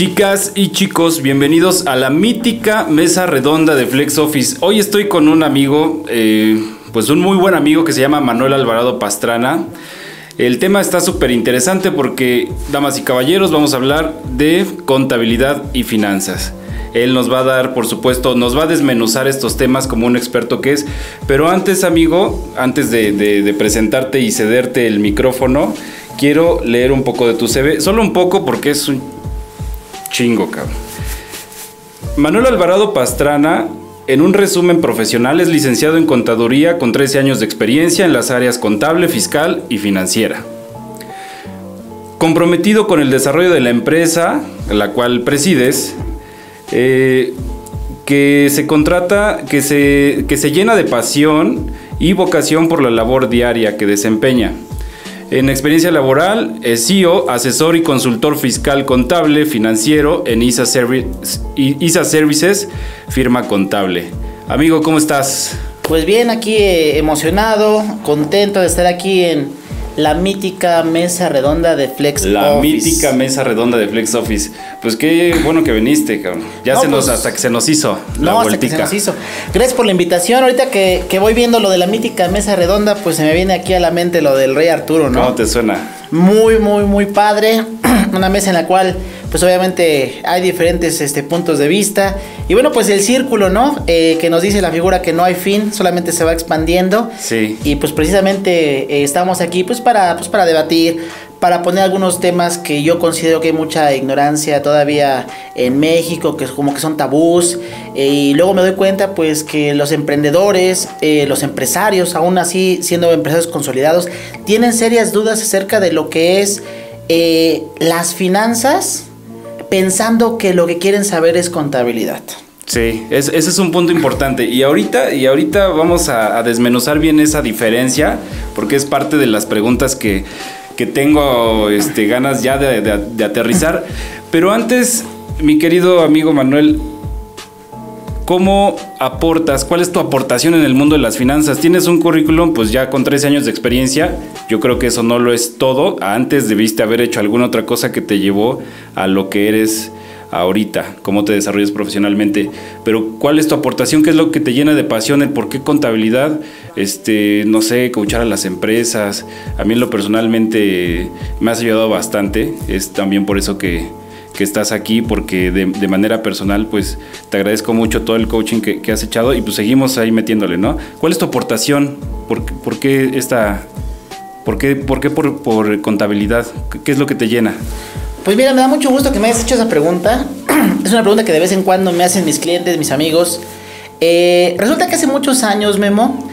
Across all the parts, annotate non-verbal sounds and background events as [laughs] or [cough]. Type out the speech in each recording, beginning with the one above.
Chicas y chicos, bienvenidos a la mítica mesa redonda de Flex Office. Hoy estoy con un amigo, eh, pues un muy buen amigo que se llama Manuel Alvarado Pastrana. El tema está súper interesante porque, damas y caballeros, vamos a hablar de contabilidad y finanzas. Él nos va a dar, por supuesto, nos va a desmenuzar estos temas como un experto que es. Pero antes, amigo, antes de, de presentarte y cederte el micrófono, quiero leer un poco de tu CV. Solo un poco porque es un chingo, cabrón. Manuel Alvarado Pastrana, en un resumen profesional, es licenciado en contaduría con 13 años de experiencia en las áreas contable, fiscal y financiera. Comprometido con el desarrollo de la empresa, la cual presides, eh, que se contrata, que se, que se llena de pasión y vocación por la labor diaria que desempeña. En experiencia laboral, es CEO, asesor y consultor fiscal contable financiero en ISA, Services, firma contable. Amigo, ¿cómo estás? Pues bien, aquí eh, emocionado, contento de estar aquí en la mítica mesa redonda de Flex la Office. La mítica mesa redonda de Flex Office. Pues qué bueno que viniste, cabrón. Ya se nos, pues, hasta que se nos hizo la no, hasta que se nos hizo. Gracias por la invitación. Ahorita que, que, voy viendo lo de la mítica mesa redonda, pues se me viene aquí a la mente lo del Rey Arturo, ¿no? ¿Cómo te suena? Muy, muy, muy padre. [clears throat] Una mesa en la cual pues obviamente hay diferentes este, puntos de vista. Y bueno, pues el círculo, ¿no? Eh, que nos dice la figura que no hay fin, solamente se va expandiendo. Sí. Y pues precisamente eh, estamos aquí pues para, pues para debatir, para poner algunos temas que yo considero que hay mucha ignorancia todavía en México, que como que son tabús. Eh, y luego me doy cuenta pues que los emprendedores, los empresarios, aún así siendo empresarios consolidados, tienen serias dudas acerca de lo que es las finanzas pensando que lo que quieren saber es contabilidad. Sí, ese es un punto importante. Y ahorita, y ahorita vamos a, desmenuzar bien esa diferencia, porque es parte de las preguntas que, tengo este, ganas ya de aterrizar. Pero antes, mi querido amigo Manuel, ¿Cómo aportas? ¿Cuál es tu aportación en el mundo de las finanzas? Tienes un currículum, pues ya con 13 años de experiencia. Yo creo que eso no lo es todo. Antes debiste haber hecho alguna otra cosa que te llevó a lo que eres ahorita, cómo te desarrollas profesionalmente. Pero ¿cuál es tu aportación? ¿Qué es lo que te llena de pasión? ¿El por qué contabilidad? Este, no sé, coachar a las empresas. A mí lo personalmente me has ayudado bastante. Es también por eso que que estás aquí porque de, manera personal pues te agradezco mucho todo el coaching que, has echado y pues seguimos ahí metiéndole, ¿no? ¿Cuál es tu aportación? ¿Por, qué esta... ¿Por qué, por, qué por, contabilidad? ¿Qué es lo que te llena? Pues mira, me da mucho gusto que me hayas hecho esa pregunta. [clears throat] Es una pregunta que de vez en cuando me hacen mis clientes, mis amigos. Eh, resulta que hace muchos años, Memo,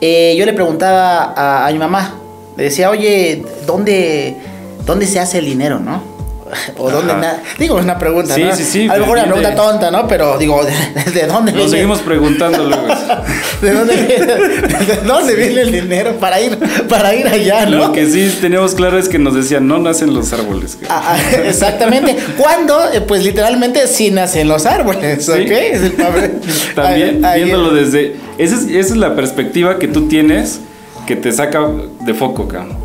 eh, yo le preguntaba a, a, mi mamá, le decía, oye, ¿dónde, ¿dónde se hace el dinero, no? O dónde. Digo, es una pregunta, sí, ¿no? Sí, sí, A lo mejor una pregunta tonta, ¿no? Pero digo, ¿de, dónde Lo seguimos preguntando luego. [laughs] ¿De dónde, viene, ¿De dónde viene el dinero para ir, para ir allá, no? Lo que sí teníamos claro es que nos decían, no nacen los árboles. Ah, ah, exactamente. ¿Cuándo? Eh, pues literalmente sí nacen los árboles, ¿ok? Es el [laughs] También, viéndolo desde... Esa es, esa es la perspectiva que tú tienes que te saca de foco, cabrón.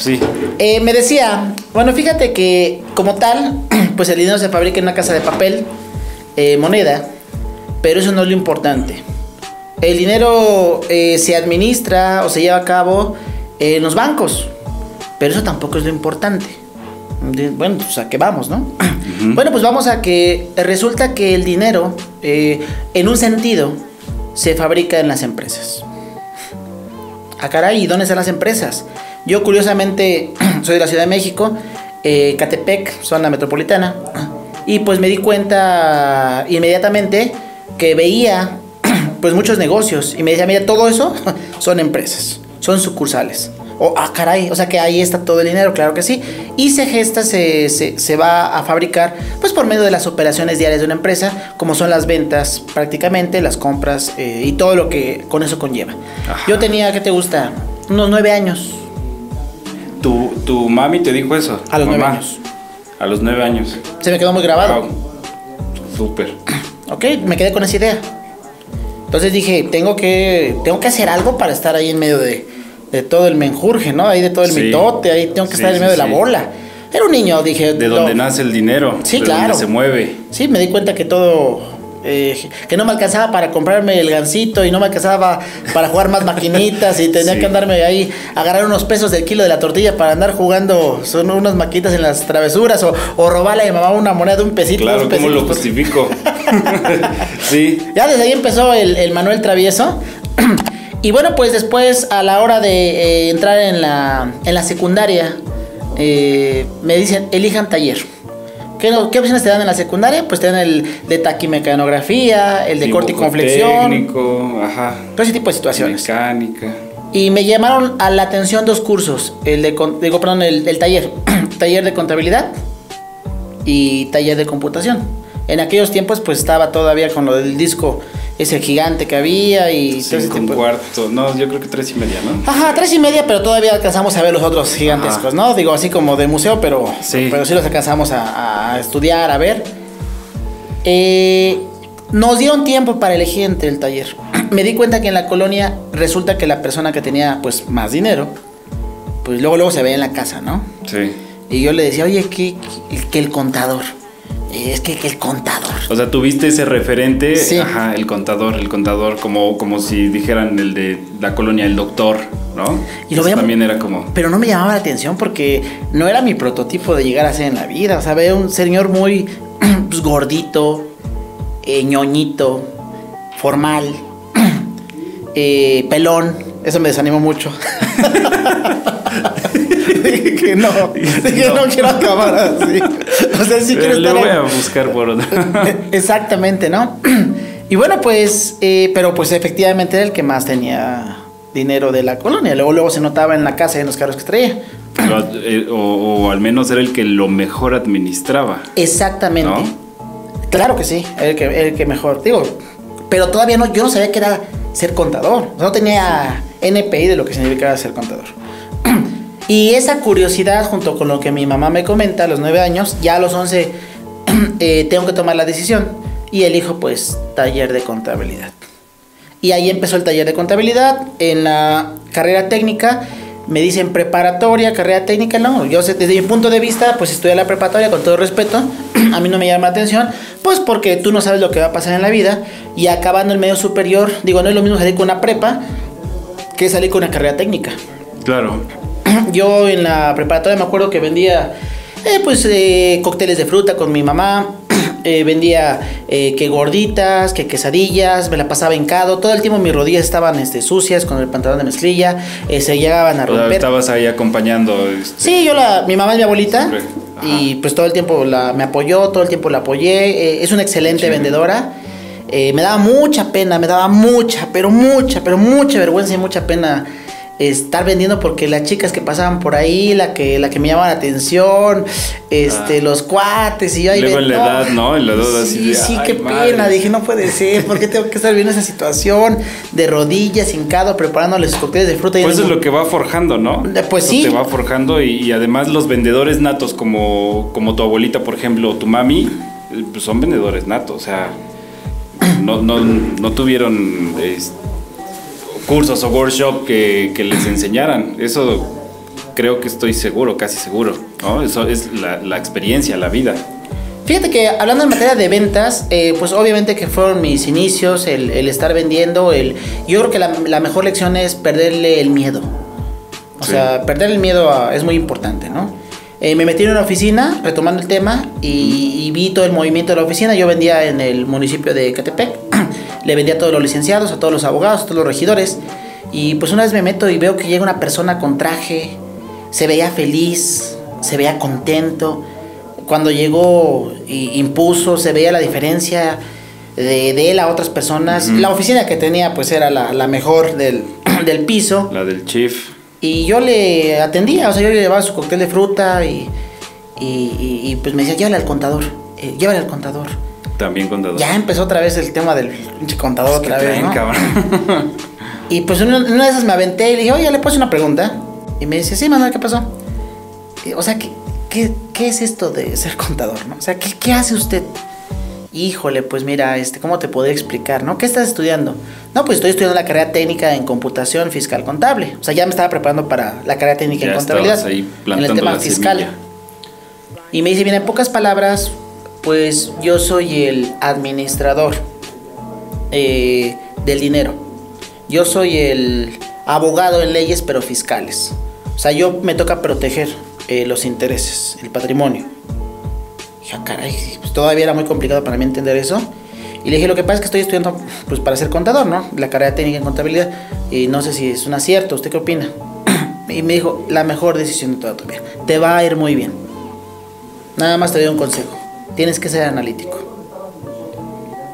Sí. Eh, me decía, bueno, fíjate que como tal, [clears throat] pues el dinero se fabrica en una casa de papel, eh, moneda, pero eso no es lo importante. El dinero eh, se administra o se lleva a cabo en los bancos, pero eso tampoco es lo importante. Bueno, pues a qué vamos, ¿no? [clears throat] Bueno, pues vamos a que resulta que el dinero, en un sentido, se fabrica en las empresas. Ah, caray, ¿y dónde están las empresas? Yo curiosamente [clears throat] soy de la Ciudad de México, eh, Catepec, zona metropolitana, y pues me di cuenta inmediatamente que veía [clears throat] pues muchos negocios y me decía, mira, todo eso [laughs] son empresas, son sucursales. O, ah, caray, o sea que ahí está todo el dinero, claro que sí. Y se gesta, se, se, va a fabricar, pues por medio de las operaciones diarias de una empresa, como son las ventas prácticamente, las compras eh, y todo lo que con eso conlleva. Yo tenía, ¿qué te gusta? Unos nueve años ¿Tu, mami te dijo eso? A los nueve años. A los nueve años. Se me quedó muy grabado. Súper. Ok, me quedé con esa idea. Entonces dije, tengo que, tengo que hacer algo para estar ahí en medio de, de todo el menjurje, ¿no? Ahí de todo el mitote, ahí tengo que estar en medio de la bola. Era un niño, dije. De donde nace el dinero. Sí, de claro. Donde se mueve. Sí, me di cuenta que todo. Eh, que no me alcanzaba para comprarme el gancito y no me alcanzaba para jugar más maquinitas y tenía Sí. que andarme ahí, agarrar unos pesos del kilo de la tortilla para andar jugando son unas maquinitas en las travesuras o, o robarle a mi mamá una moneda de un pesito. Claro, ¿cómo lo justifico? [laughs] sí. Ya desde ahí empezó el, el Manuel Travieso. [clears throat] y bueno, pues después a la hora de eh, entrar en la, en la secundaria, eh, me dicen, elijan taller. ¿Qué, opciones te dan en la secundaria? Pues te dan el de taquimecanografía, el de corte y conflexión, Técnico, ajá. todo ese tipo de situaciones. Mecánica. Y me llamaron a la atención dos cursos, el de, digo, perdón, el, el taller, [clears throat] taller de contabilidad y taller de computación. En aquellos tiempos pues estaba todavía con lo del disco ese gigante que había y todo ese tipo cuarto. No, yo creo que tres y media, ¿no? Ajá, tres y media, pero todavía alcanzamos a ver los otros gigantescos, Ajá. ¿no? Digo, así como de museo, pero Sí. pero sí los alcanzamos a, a estudiar, a ver. Eh, nos dieron tiempo para elegir entre el taller. [clears throat] Me di cuenta que en la colonia resulta que la persona que tenía pues más dinero, pues luego luego se veía en la casa, ¿no? Sí. Y yo le decía, oye, que- que el contador. Es que, que el contador. O sea, tuviste ese referente, Sí. ajá, el contador, el contador, como, como si dijeran el de la colonia, el doctor, ¿no? Y lo Eso también era como. Pero no me llamaba la atención porque no era mi prototipo de llegar a ser en la vida. O sea, veía un señor muy [clears throat] pues, gordito, eh, ñoñito, formal, [clears throat] eh, pelón. Eso me desanimó mucho. [laughs] dije [laughs] que no, [laughs] dije no. No. quiero acabar así. O sea, sí quiero Eh, le estar voy a buscar por otro. [laughs] Exactamente, ¿no? [clears throat] Y bueno, pues, eh, pero pues efectivamente era el que más tenía dinero de la colonia. Luego, luego se notaba en la casa y en los carros que traía. Eh, o, o al menos era el que lo mejor administraba. Exactamente. ¿No? Claro que sí, el que, el que mejor. Digo, pero todavía no, yo no sabía que era ser contador. No tenía NPI de lo que significaba ser contador. Y esa curiosidad, junto con lo que mi mamá me comenta a los nueve años, ya a los 11 [clears throat] eh, tengo que tomar la decisión. Y elijo, pues, taller de contabilidad. Y ahí empezó el taller de contabilidad. En la carrera técnica me dicen preparatoria, carrera técnica. No, yo desde mi punto de vista, pues estudiar la preparatoria con todo respeto. [clears throat] A mí no me llama la atención, pues porque tú no sabes lo que va a pasar en la vida. Y acabando el medio superior, digo, no es lo mismo salir con una prepa que salir con una carrera técnica. Claro. [clears throat] Yo en la preparatoria me acuerdo que vendía eh, pues eh, cócteles de fruta con mi mamá. [clears throat] eh, vendía que gorditas, que quesadillas, me la pasaba hincado. Todo el tiempo mis rodillas estaban este, sucias con el pantalón de mezclilla. se llegaban a romper. estabas ahí acompañando. este, Sí, yo la, mi mamá es mi abuelita y pues todo el tiempo la, me apoyó, todo el tiempo la apoyé. es una excelente Sí. vendedora. Me daba mucha pena, me daba mucha, pero mucha, pero mucha vergüenza y mucha pena estar vendiendo porque las chicas que pasaban por ahí, la que, la que me llamaban la atención, este, Ah. los cuates y yo ahí Luego en la edad, ¿no? En la edad sí, así de, sí, "Ay, qué madre". pena. Dije, no puede ser, ¿por qué tengo que estar viendo esa situación de rodillas, hincado, preparándoles cócteles de fruta y Pues eso es lo que va forjando, ¿no? Eh, pues sí. Te va forjando y, y además los vendedores natos como, como tu abuelita, por ejemplo, o tu mami, eh, pues son vendedores natos, o sea, no, no, no tuvieron es, cursos o workshop que, que les enseñaran. Eso creo que estoy seguro, casi seguro, ¿no? Eso es la, la experiencia, la vida. Fíjate que hablando en materia de ventas, eh, pues obviamente que fueron mis inicios, el, el estar vendiendo, el, yo creo que la, la mejor lección es perderle el miedo. O Sí. sea, perder el miedo a- es muy importante, ¿no? Eh, me metí en una oficina, retomando el tema, y, y vi todo el movimiento de la oficina. Yo vendía en el municipio de Catepec, [clears throat] le vendía a todos los licenciados, a todos los abogados, a todos los regidores. Y pues una vez me meto y veo que llega una persona con traje, se veía feliz, se veía contento. Cuando llegó y impuso, se veía la diferencia de, de él a otras personas. La oficina que tenía pues era la, la mejor del, [clears throat] del piso. La del chief. Y yo le atendía, o sea, yo le llevaba su cóctel de fruta y, y, y- y, pues me decía, llévale al contador, eh, llévale al contador. También contador. Ya empezó otra vez el tema del pinche contador otra vez, traen, ¿no? cabrón. Y pues una, una de esas me aventé y le dije, oye, le puse una pregunta. Y me dice, sí, Manuel, ¿qué pasó? Y, o sea, ¿qué, qué, qué es esto de ser contador, no? O sea, ¿qué, qué hace usted? Híjole, pues mira, este, ¿cómo te podría explicar, no? ¿Qué estás estudiando? No, pues estoy estudiando la carrera técnica en computación fiscal contable. O sea, ya me estaba preparando para la carrera técnica Ya en contabilidad. ahí en el tema fiscal. semilla. Y me dice, bien, en pocas palabras, pues yo soy el administrador eh, del dinero. Yo soy el abogado en leyes, pero fiscales. O sea, yo me toca proteger eh, los intereses, el patrimonio. Y ah, caray, pues todavía era muy complicado para mí entender eso. Y le dije, lo que pasa es que estoy estudiando pues, para ser contador, ¿no? La carrera técnica en contabilidad. Y no sé si es un acierto, ¿usted qué opina? [clears throat] y me dijo, la mejor decisión de toda tu vida. Te va a ir muy bien. Nada más te doy un consejo. Tienes que ser analítico.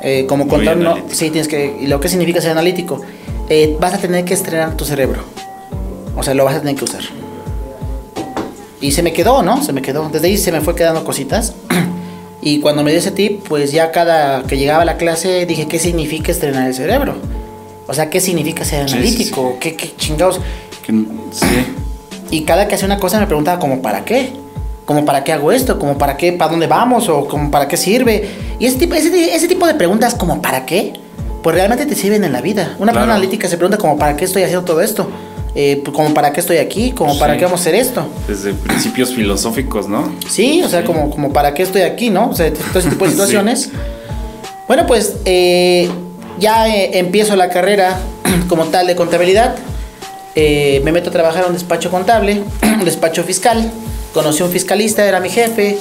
Eh, como contador, no, sí, tienes que... ¿Y lo que significa ser analítico? Eh, vas a tener que estrenar tu cerebro. O sea, lo vas a tener que usar. Y se me quedó, ¿no? Se me quedó. Desde ahí se me fue quedando cositas. [clears throat] y cuando me dio ese tip, pues ya cada que llegaba a la clase dije, ¿qué significa estrenar el cerebro? O sea, ¿qué significa ser analítico? ¿Qué, ¿Qué, chingados? sí. Y cada que hacía una cosa me preguntaba, ¿como para qué? ¿Como para qué hago esto? ¿Como para qué? ¿Para dónde vamos? ¿O como para qué sirve? Y ese tipo, ese, ese tipo de preguntas, ¿como para qué? Pues realmente te sirven en la vida. Una persona analítica se pregunta, ¿como para qué estoy haciendo todo esto? Eh, pues, como para qué estoy aquí, como para qué vamos a hacer esto. Desde principios filosóficos, ¿no? Sí, o sea, Como, como para qué estoy aquí, ¿no? O sea, todo ese tipo de [laughs] situaciones. Bueno, pues eh, ya eh, empiezo la carrera [clears throat] como tal de contabilidad. Me meto a trabajar en un despacho contable, un [clears throat] despacho fiscal. Conocí a un fiscalista, era mi jefe.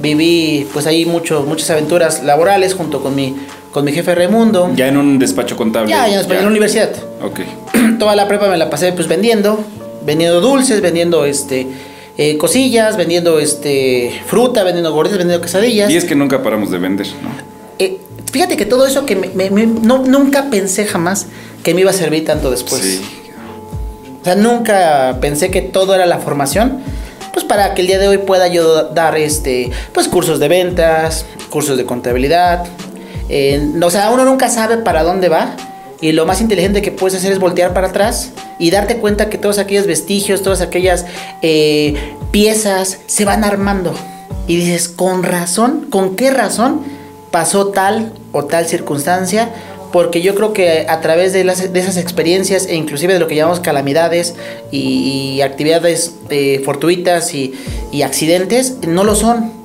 Viví pues ahí mucho, muchas aventuras laborales junto con mi con mi jefe Raimundo. Ya en un despacho contable. Ya, ya en, la universidad. Ok. [clears throat] Toda la prepa me la pasé pues vendiendo, vendiendo dulces, vendiendo este eh, cosillas, vendiendo este fruta, vendiendo gorditas, vendiendo quesadillas. Y es que nunca paramos de vender, ¿no? Eh, fíjate que todo eso que me, no, nunca pensé jamás que me iba a servir tanto después. Sí. Sea, nunca pensé que todo era la formación pues para que el día de hoy pueda yo dar este pues cursos de ventas, cursos de contabilidad, o sea, uno nunca sabe para dónde va. Y lo más inteligente que puedes hacer es voltear para atrás y darte cuenta que todos aquellos vestigios, todas aquellas eh, piezas se van armando. Y dices, con razón, ¿con qué razón pasó tal o tal circunstancia? Porque yo creo que a través de, esas experiencias e inclusive de lo que llamamos calamidades y, actividades eh, fortuitas y accidentes, no lo son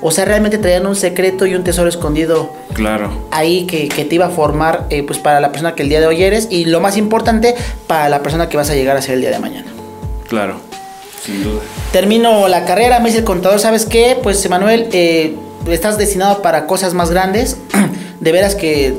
o sea, realmente traían un secreto y un tesoro escondido. Claro. Ahí que, te iba a formar, eh, pues para la persona que el día de hoy eres y lo más importante, para la persona que vas a llegar a ser el día de mañana. Claro, sin duda. Termino la carrera, me dice el contador, ¿sabes qué? Pues Emanuel, eh, estás destinado para cosas más grandes. [clears throat] de veras que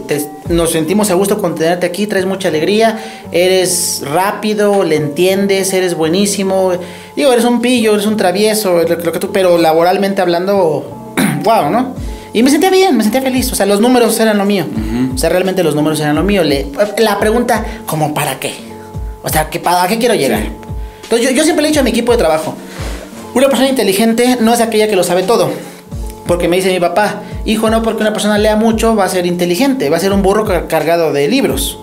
nos sentimos a gusto con tenerte aquí, traes mucha alegría, eres rápido, le entiendes, eres buenísimo. Digo, eres un pillo, eres un travieso, lo, que tú, pero laboralmente hablando, [clears throat] wow, ¿no? Y me sentía bien, me sentía feliz. O sea, los números eran lo mío. O sea, realmente los números eran lo mío. la pregunta, ¿como para qué? O sea, ¿para qué quiero llegar? Entonces, yo, yo siempre le he dicho a mi equipo de trabajo, una persona inteligente no es aquella que lo sabe todo porque me dice mi papá, hijo, no porque una persona lea mucho va a ser inteligente, va a ser un burro cargado de libros.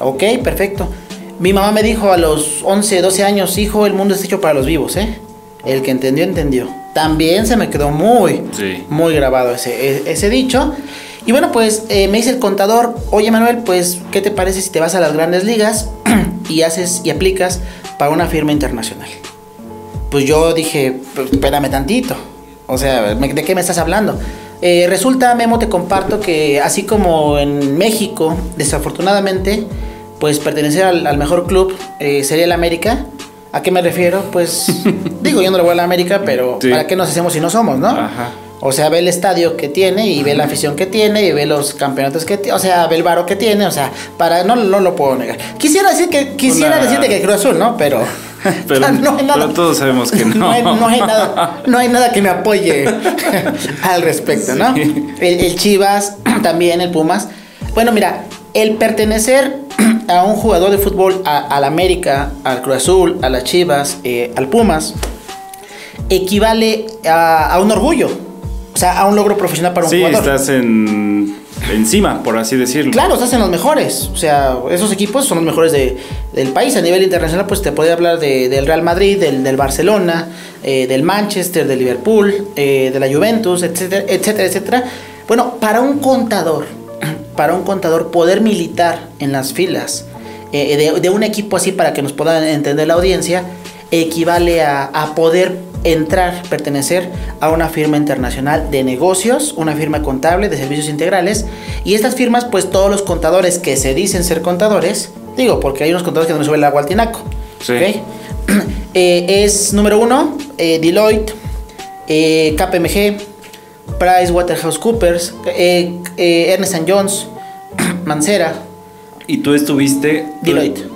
Ok, perfecto. Mi mamá me dijo a los 11, 12 años, hijo, el mundo es hecho para los vivos, ¿eh? El que entendió, entendió. También se me quedó muy, muy grabado ese, e, ese dicho. Y bueno, pues eh, me dice el contador, oye Manuel, pues, ¿qué te parece si te vas a las grandes ligas [clears throat] y haces y aplicas para una firma internacional? Pues yo dije, pues, espérame tantito. O sea, ¿de qué me estás hablando? Eh, resulta, Memo, te comparto que así como en México, desafortunadamente, pues pertenecer al, mejor club eh, sería el América. ¿A qué me refiero? Pues [laughs] digo, yo no le voy a la América, pero ¿para qué nos hacemos si no somos, no? Ajá. O sea, ve el estadio que tiene y ve la afición que tiene y ve los campeonatos que tiene, o sea, ve el varo que tiene, o sea, para no, no lo puedo negar. Quisiera decir que quisiera decirte que Cruz Azul, ¿no? Pero [laughs] pero, no todos sabemos que [laughs] no. No hay, nada, no hay nada que me apoye [laughs] al respecto, ¿no? El, Chivas, [clears throat] también el Pumas. Bueno, mira, el pertenecer [clears throat] a un jugador de fútbol, al América, al Cruz Azul, a las Chivas, eh, al Pumas, equivale a, un orgullo. O sea, a un logro profesional para un jugador. Sí, estás en encima, por así decirlo. Claro, estás en los mejores. O sea, esos equipos son los mejores del país. A nivel internacional, pues te puede hablar del Real Madrid, del, Barcelona, eh, del Manchester, del Liverpool, eh, de la Juventus, etcétera, etcétera, etcétera. Bueno, para un contador, [clears throat] para un contador poder militar en las filas eh, de, un equipo así para que nos pueda entender la audiencia, equivale a poder entrar, pertenecer a una firma internacional de negocios, una firma contable de servicios integrales. Y estas firmas, pues todos los contadores que se dicen ser contadores, digo, porque hay unos contadores que no suben el agua al tinaco. Sí. [clears throat] Eh, es número uno, eh, Deloitte, eh, KPMG, PricewaterhouseCoopers, eh, eh, Ernest Jones, [clears throat] Mancera, Y tú estuviste. Deloitte.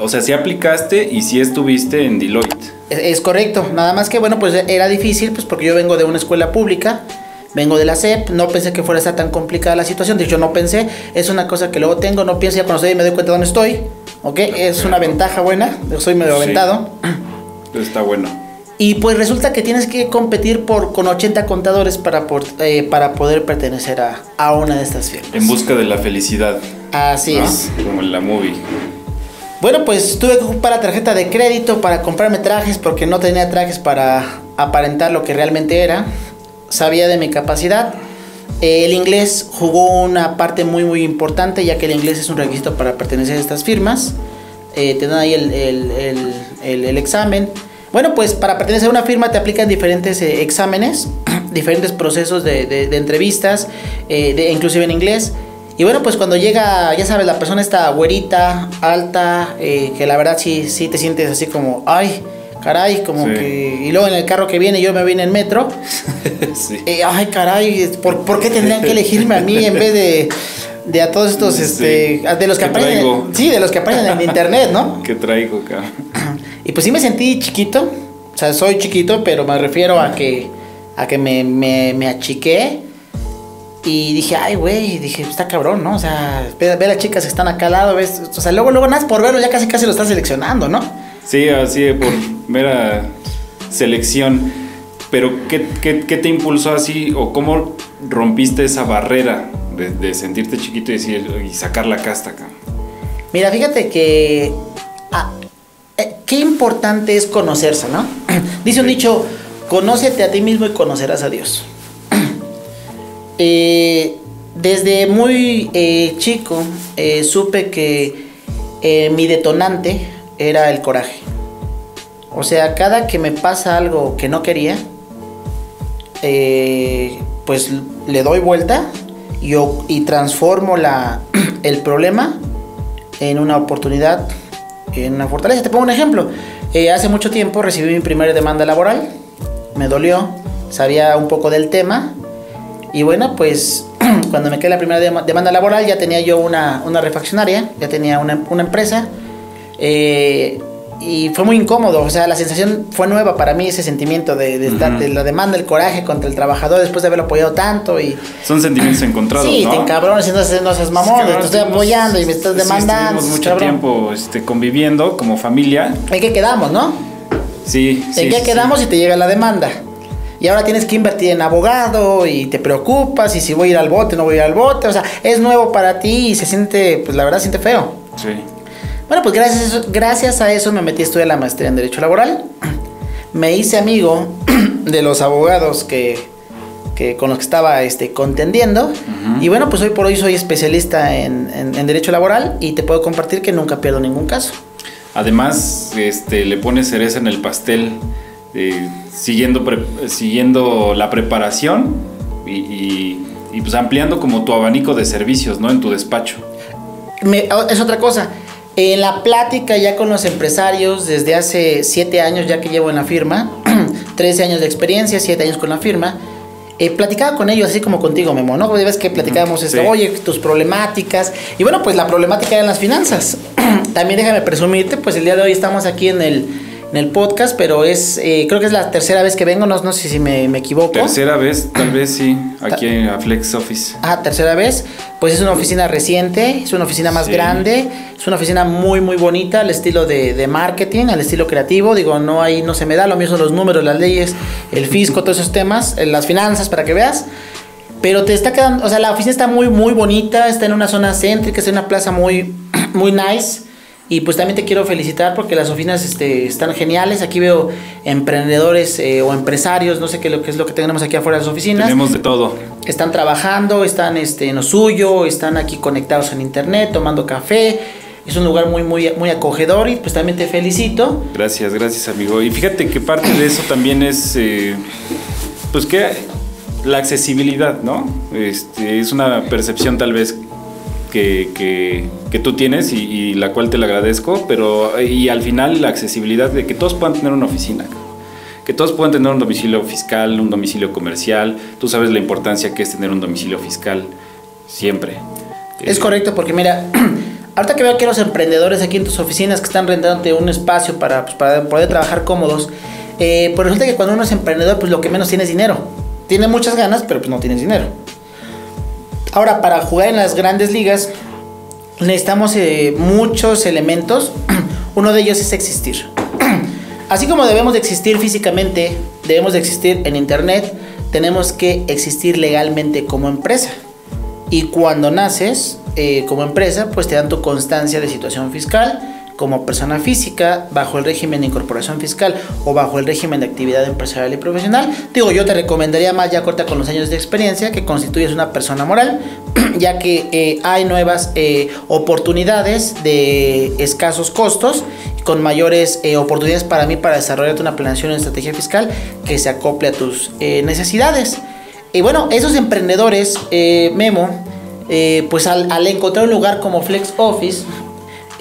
o sea, sí aplicaste y sí estuviste en Deloitte. Es, correcto, nada más que bueno, pues era difícil, pues porque yo vengo de una escuela pública, vengo de la SEP, no pensé que fuera a estar tan complicada la situación, de hecho no pensé, es una cosa que luego tengo, no pienso ya cuando estoy ahí me doy cuenta de dónde estoy, ¿ok? Es una ventaja buena, yo soy medio Sí. aventado. Está bueno. Y pues resulta que tienes que competir por, con 80 contadores para, por- eh, para poder pertenecer a, a una de estas firmas. En busca de la felicidad. Así ¿no? es. Como en la movie. Bueno, pues tuve que ocupar la tarjeta de crédito para comprarme trajes porque no tenía trajes para aparentar lo que realmente era. Sabía de mi capacidad. El inglés jugó una parte muy muy importante ya que el inglés es un requisito para pertenecer a estas firmas. Eh, te dan ahí el, el- el- examen. Bueno, pues para pertenecer a una firma te aplican diferentes eh, exámenes, [clears throat] diferentes procesos de, de- entrevistas, eh, inclusive en inglés. Y bueno, pues cuando llega, ya sabes, la persona está güerita, alta, eh, que la verdad sí, sí te sientes así como, ay, caray, como Sí. que... Y luego en el carro que viene, yo me vine en metro. [laughs] sí. eh, ay, caray, ¿por, por qué tendrían que elegirme a mí en vez de, de a todos estos, Sí. este, de los que traigo? Sí, de los que aparecen en internet, ¿no? [laughs] ¿Qué traigo acá? Y pues sí me sentí chiquito. O sea, soy chiquito, pero me refiero a que, a que me, me, me achiqué. Y dije, ay, güey, dije, está cabrón, ¿no? O sea, ve, ve a las chicas que están acá al lado, ¿ves? O sea, luego, luego, nada más por verlo, ya casi, casi lo estás seleccionando, ¿no? Sí, así por mera selección. Pero, ¿qué, qué, qué te impulsó así? ¿O cómo rompiste esa barrera de, de sentirte chiquito y decir y sacar la casta acá? Mira, fíjate que. ah, eh, qué importante es conocerse, ¿no? [clears throat] Dice un Sí. dicho: conócete a ti mismo y conocerás a Dios. Eh, desde muy eh, chico eh, supe que mi detonante era el coraje. O sea, cada que me pasa algo que no quería, pues le doy vuelta y, y transformo la, [clears throat] el problema en una oportunidad, en una fortaleza. Te pongo un ejemplo. Hace mucho tiempo recibí mi primera demanda laboral, me dolió, sabía un poco del tema y bueno, pues [clears throat] cuando me quedé la primera dema- demanda laboral ya tenía yo una, una refaccionaria, ya tenía una, una empresa eh, y fue muy incómodo, o sea, la sensación fue nueva para mí, ese sentimiento de, de estar- Ujú. de la demanda, el coraje contra el trabajador después de haberlo apoyado tanto y... Son sentimientos [clears throat] encontrados, Sí, ¿no? te encabrones y no seas, no seas mamón, Cabrón, te estoy apoyando y me estás sí, demandando. estuvimos mucho cabrón. tiempo este, conviviendo como familia. ¿En qué quedamos, no? Sí, sí. ¿En qué sí, quedamos sí. y te llega la demanda? Y ahora tienes que invertir en abogado y te preocupas y si voy a ir al bote, no voy a ir al bote. O sea, es nuevo para ti y se siente, pues la verdad, siente feo. Sí. Bueno, pues gracias a eso, gracias a eso me metí a estudiar la maestría en Derecho Laboral. Me hice amigo [clears throat] de los abogados que, que con los que estaba este, contendiendo. Y bueno, pues hoy por hoy soy especialista en, en- en Derecho Laboral y te puedo compartir que nunca pierdo ningún caso. Además, este, le pones cereza en el pastel, eh, siguiendo, pre- siguiendo la preparación y, y- y, pues ampliando como tu abanico de servicios, ¿no? En tu despacho. Me- oh, es otra cosa. En la plática ya con los empresarios, desde hace siete años ya que llevo en la firma, [clears throat] 13 años de experiencia, 7 años con la firma, eh, platicaba con ellos, así como contigo, Memo, ¿no? Ves que platicábamos esto, oye, tus problemáticas. Y bueno, pues la problemática eran las finanzas. [clears throat] También déjame presumirte, pues el día de hoy estamos aquí en el, en el podcast, pero es, eh, creo que es la tercera vez que vengo, no, no sé si me, me equivoco. Tercera vez, tal vez sí, aquí en Flex Office. Ah, tercera vez. Pues es una oficina reciente, es una oficina más Sí. grande, es una oficina muy, muy bonita, al estilo de, de marketing, al estilo creativo. Digo, no ahí no se me da, lo mismo son los números, las leyes, el fisco, todos esos temas, eh, las finanzas, para que veas. Pero te está quedando, o sea, la oficina está muy, muy bonita, está en una zona céntrica, está en una plaza muy, [clears throat] muy nice. Y pues también te quiero felicitar porque las oficinas este, están geniales. Aquí veo emprendedores eh, o empresarios, no sé qué, lo, qué es lo que tenemos aquí afuera de las oficinas Tenemos de todo. están trabajando, están este, en lo suyo, están aquí conectados en internet, tomando café. Es un lugar muy, muy, muy acogedor y pues también te felicito. Gracias, gracias amigo. Y fíjate que parte de eso también es, eh, pues que la accesibilidad, ¿no? Este, es una percepción tal vez que, que, que tú tienes y, y, la cual te la agradezco, pero y al final la accesibilidad de que todos puedan tener una oficina, que todos puedan tener un domicilio fiscal, un domicilio comercial, tú sabes la importancia que es tener un domicilio fiscal siempre. Es eh, correcto, porque mira, [clears throat] ahorita que veo que los emprendedores aquí en tus oficinas que están rentándote un espacio para, pues, para poder trabajar cómodos, eh, pues resulta que cuando uno es emprendedor, pues lo que menos tiene es dinero. Tiene muchas ganas, pero pues no tienes dinero. Ahora, para jugar en las grandes ligas, necesitamos eh, muchos elementos. [clears throat] Uno de ellos es existir. [clears throat] Así como debemos de existir físicamente, debemos de existir en Internet, tenemos que existir legalmente como empresa. Y cuando naces eh, como empresa, pues te dan tu constancia de situación fiscal como persona física bajo el régimen de incorporación fiscal o bajo el régimen de actividad empresarial y profesional. Digo, yo te recomendaría más ya corta con los años de experiencia que constituyes una persona moral, [clears throat] ya que eh, hay nuevas eh, oportunidades de escasos costos con mayores eh, oportunidades para mí para desarrollarte una planeación en estrategia fiscal que se acople a tus necesidades. Y bueno, esos emprendedores, Memo, pues al, al encontrar un lugar como Flex Office,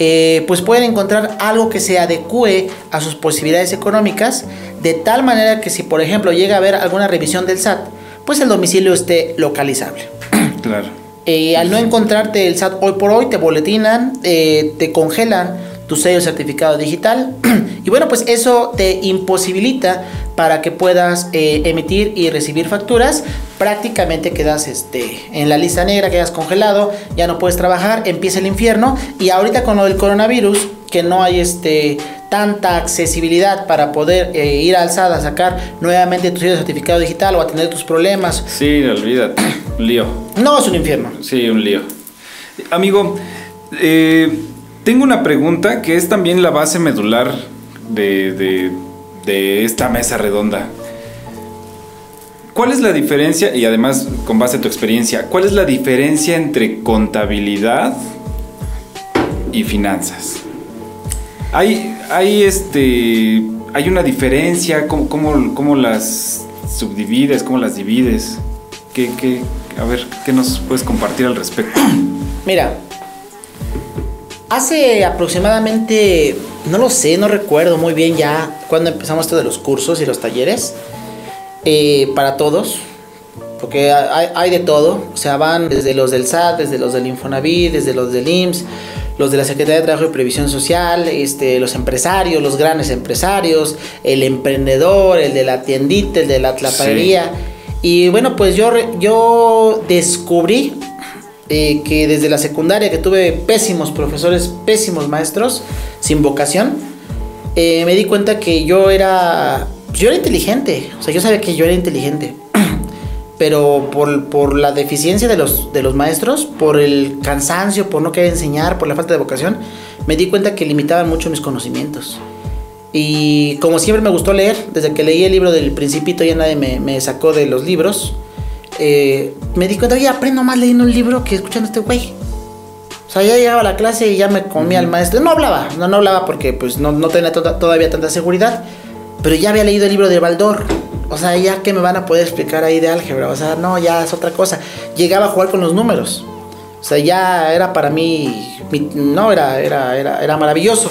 eh, pues pueden encontrar algo que se adecue a sus posibilidades económicas, de tal manera que si por ejemplo llega a haber alguna revisión del SAT, pues el domicilio esté localizable. [clears throat] Claro. Eh, al no encontrarte el SAT hoy por hoy, te boletinan, eh, te congelan tu sello certificado digital. [clears throat] y bueno, pues eso te imposibilita para que puedas eh, emitir y recibir facturas. Prácticamente quedas este, en la lista negra, quedas congelado, ya no puedes trabajar, empieza el infierno. Y ahorita con lo del coronavirus, que no hay este, tanta accesibilidad para poder eh, ir a alzada, sacar nuevamente tu sello certificado digital o atender tus problemas. Sí, olvídate, un lío. No, es un infierno. Sí, un lío. Amigo, eh, tengo una pregunta que es también la base medular de, esta mesa redonda. ¿Cuál es la diferencia, y además con base en tu experiencia, cuál es la diferencia entre contabilidad y finanzas? Hay, hay, este, hay una diferencia, ¿cómo, cómo, las subdivides, cómo las divides? ¿Qué, qué, a ver, ¿qué nos puedes compartir al respecto? Mira, Hace aproximadamente, no lo sé, no recuerdo muy bien ya cuando empezamos esto de los cursos y los talleres eh, para todos, porque hay, de todo, o sea, van desde los del SAT, desde los del Infonavit, desde los del IMSS, los de la Secretaría de Trabajo y Previsión Social, este, los empresarios, los grandes empresarios, el emprendedor, el de la tiendita, el de la tlapadería. Y bueno, pues yo, yo descubrí eh, que desde la secundaria, que tuve pésimos profesores, pésimos maestros, sin vocación, eh, me di cuenta que yo era, yo era inteligente, o sea, yo sabía que yo era inteligente, [clears throat] pero por, por la deficiencia de los, de los maestros, por el cansancio, por no querer enseñar, por la falta de vocación, me di cuenta que limitaban mucho mis conocimientos. Y como siempre me gustó leer, desde que leí el libro del Principito ya nadie me, me sacó de los libros. Eh, me di cuenta, oye, aprendo más leyendo un libro que escuchando a este güey. O sea, ya llegaba a la clase y ya me comía al maestro. No hablaba, no, no hablaba porque pues no, no tenía todavía tanta seguridad. Pero ya había leído el libro de Baldor. O sea, ya que me van a poder explicar ahí de álgebra. O sea, no, ya es otra cosa. Llegaba a jugar con los números. O sea, ya era para mí, no, era, era, era, era maravilloso.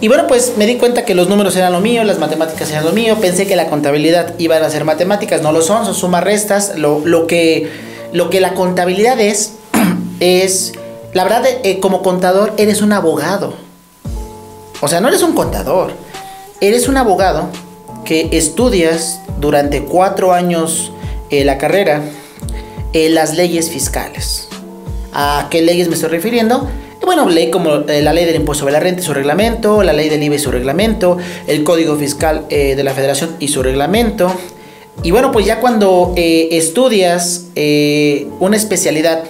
Y bueno, pues me di cuenta que los números eran lo mío, las matemáticas eran lo mío, pensé que la contabilidad iban a ser matemáticas, no lo son, son sumas restas, lo, lo, que, lo que la contabilidad es, [clears throat] es, la verdad, eh, como contador eres un abogado. O sea, no eres un contador, eres un abogado que estudias durante cuatro años eh, la carrera eh, las leyes fiscales. ¿A qué leyes me estoy refiriendo? Bueno, ley como eh, la ley del impuesto sobre la renta y su reglamento, la ley del IVA y su reglamento, el código fiscal eh, de la federación y su reglamento. Y bueno, pues ya cuando eh, estudias una especialidad,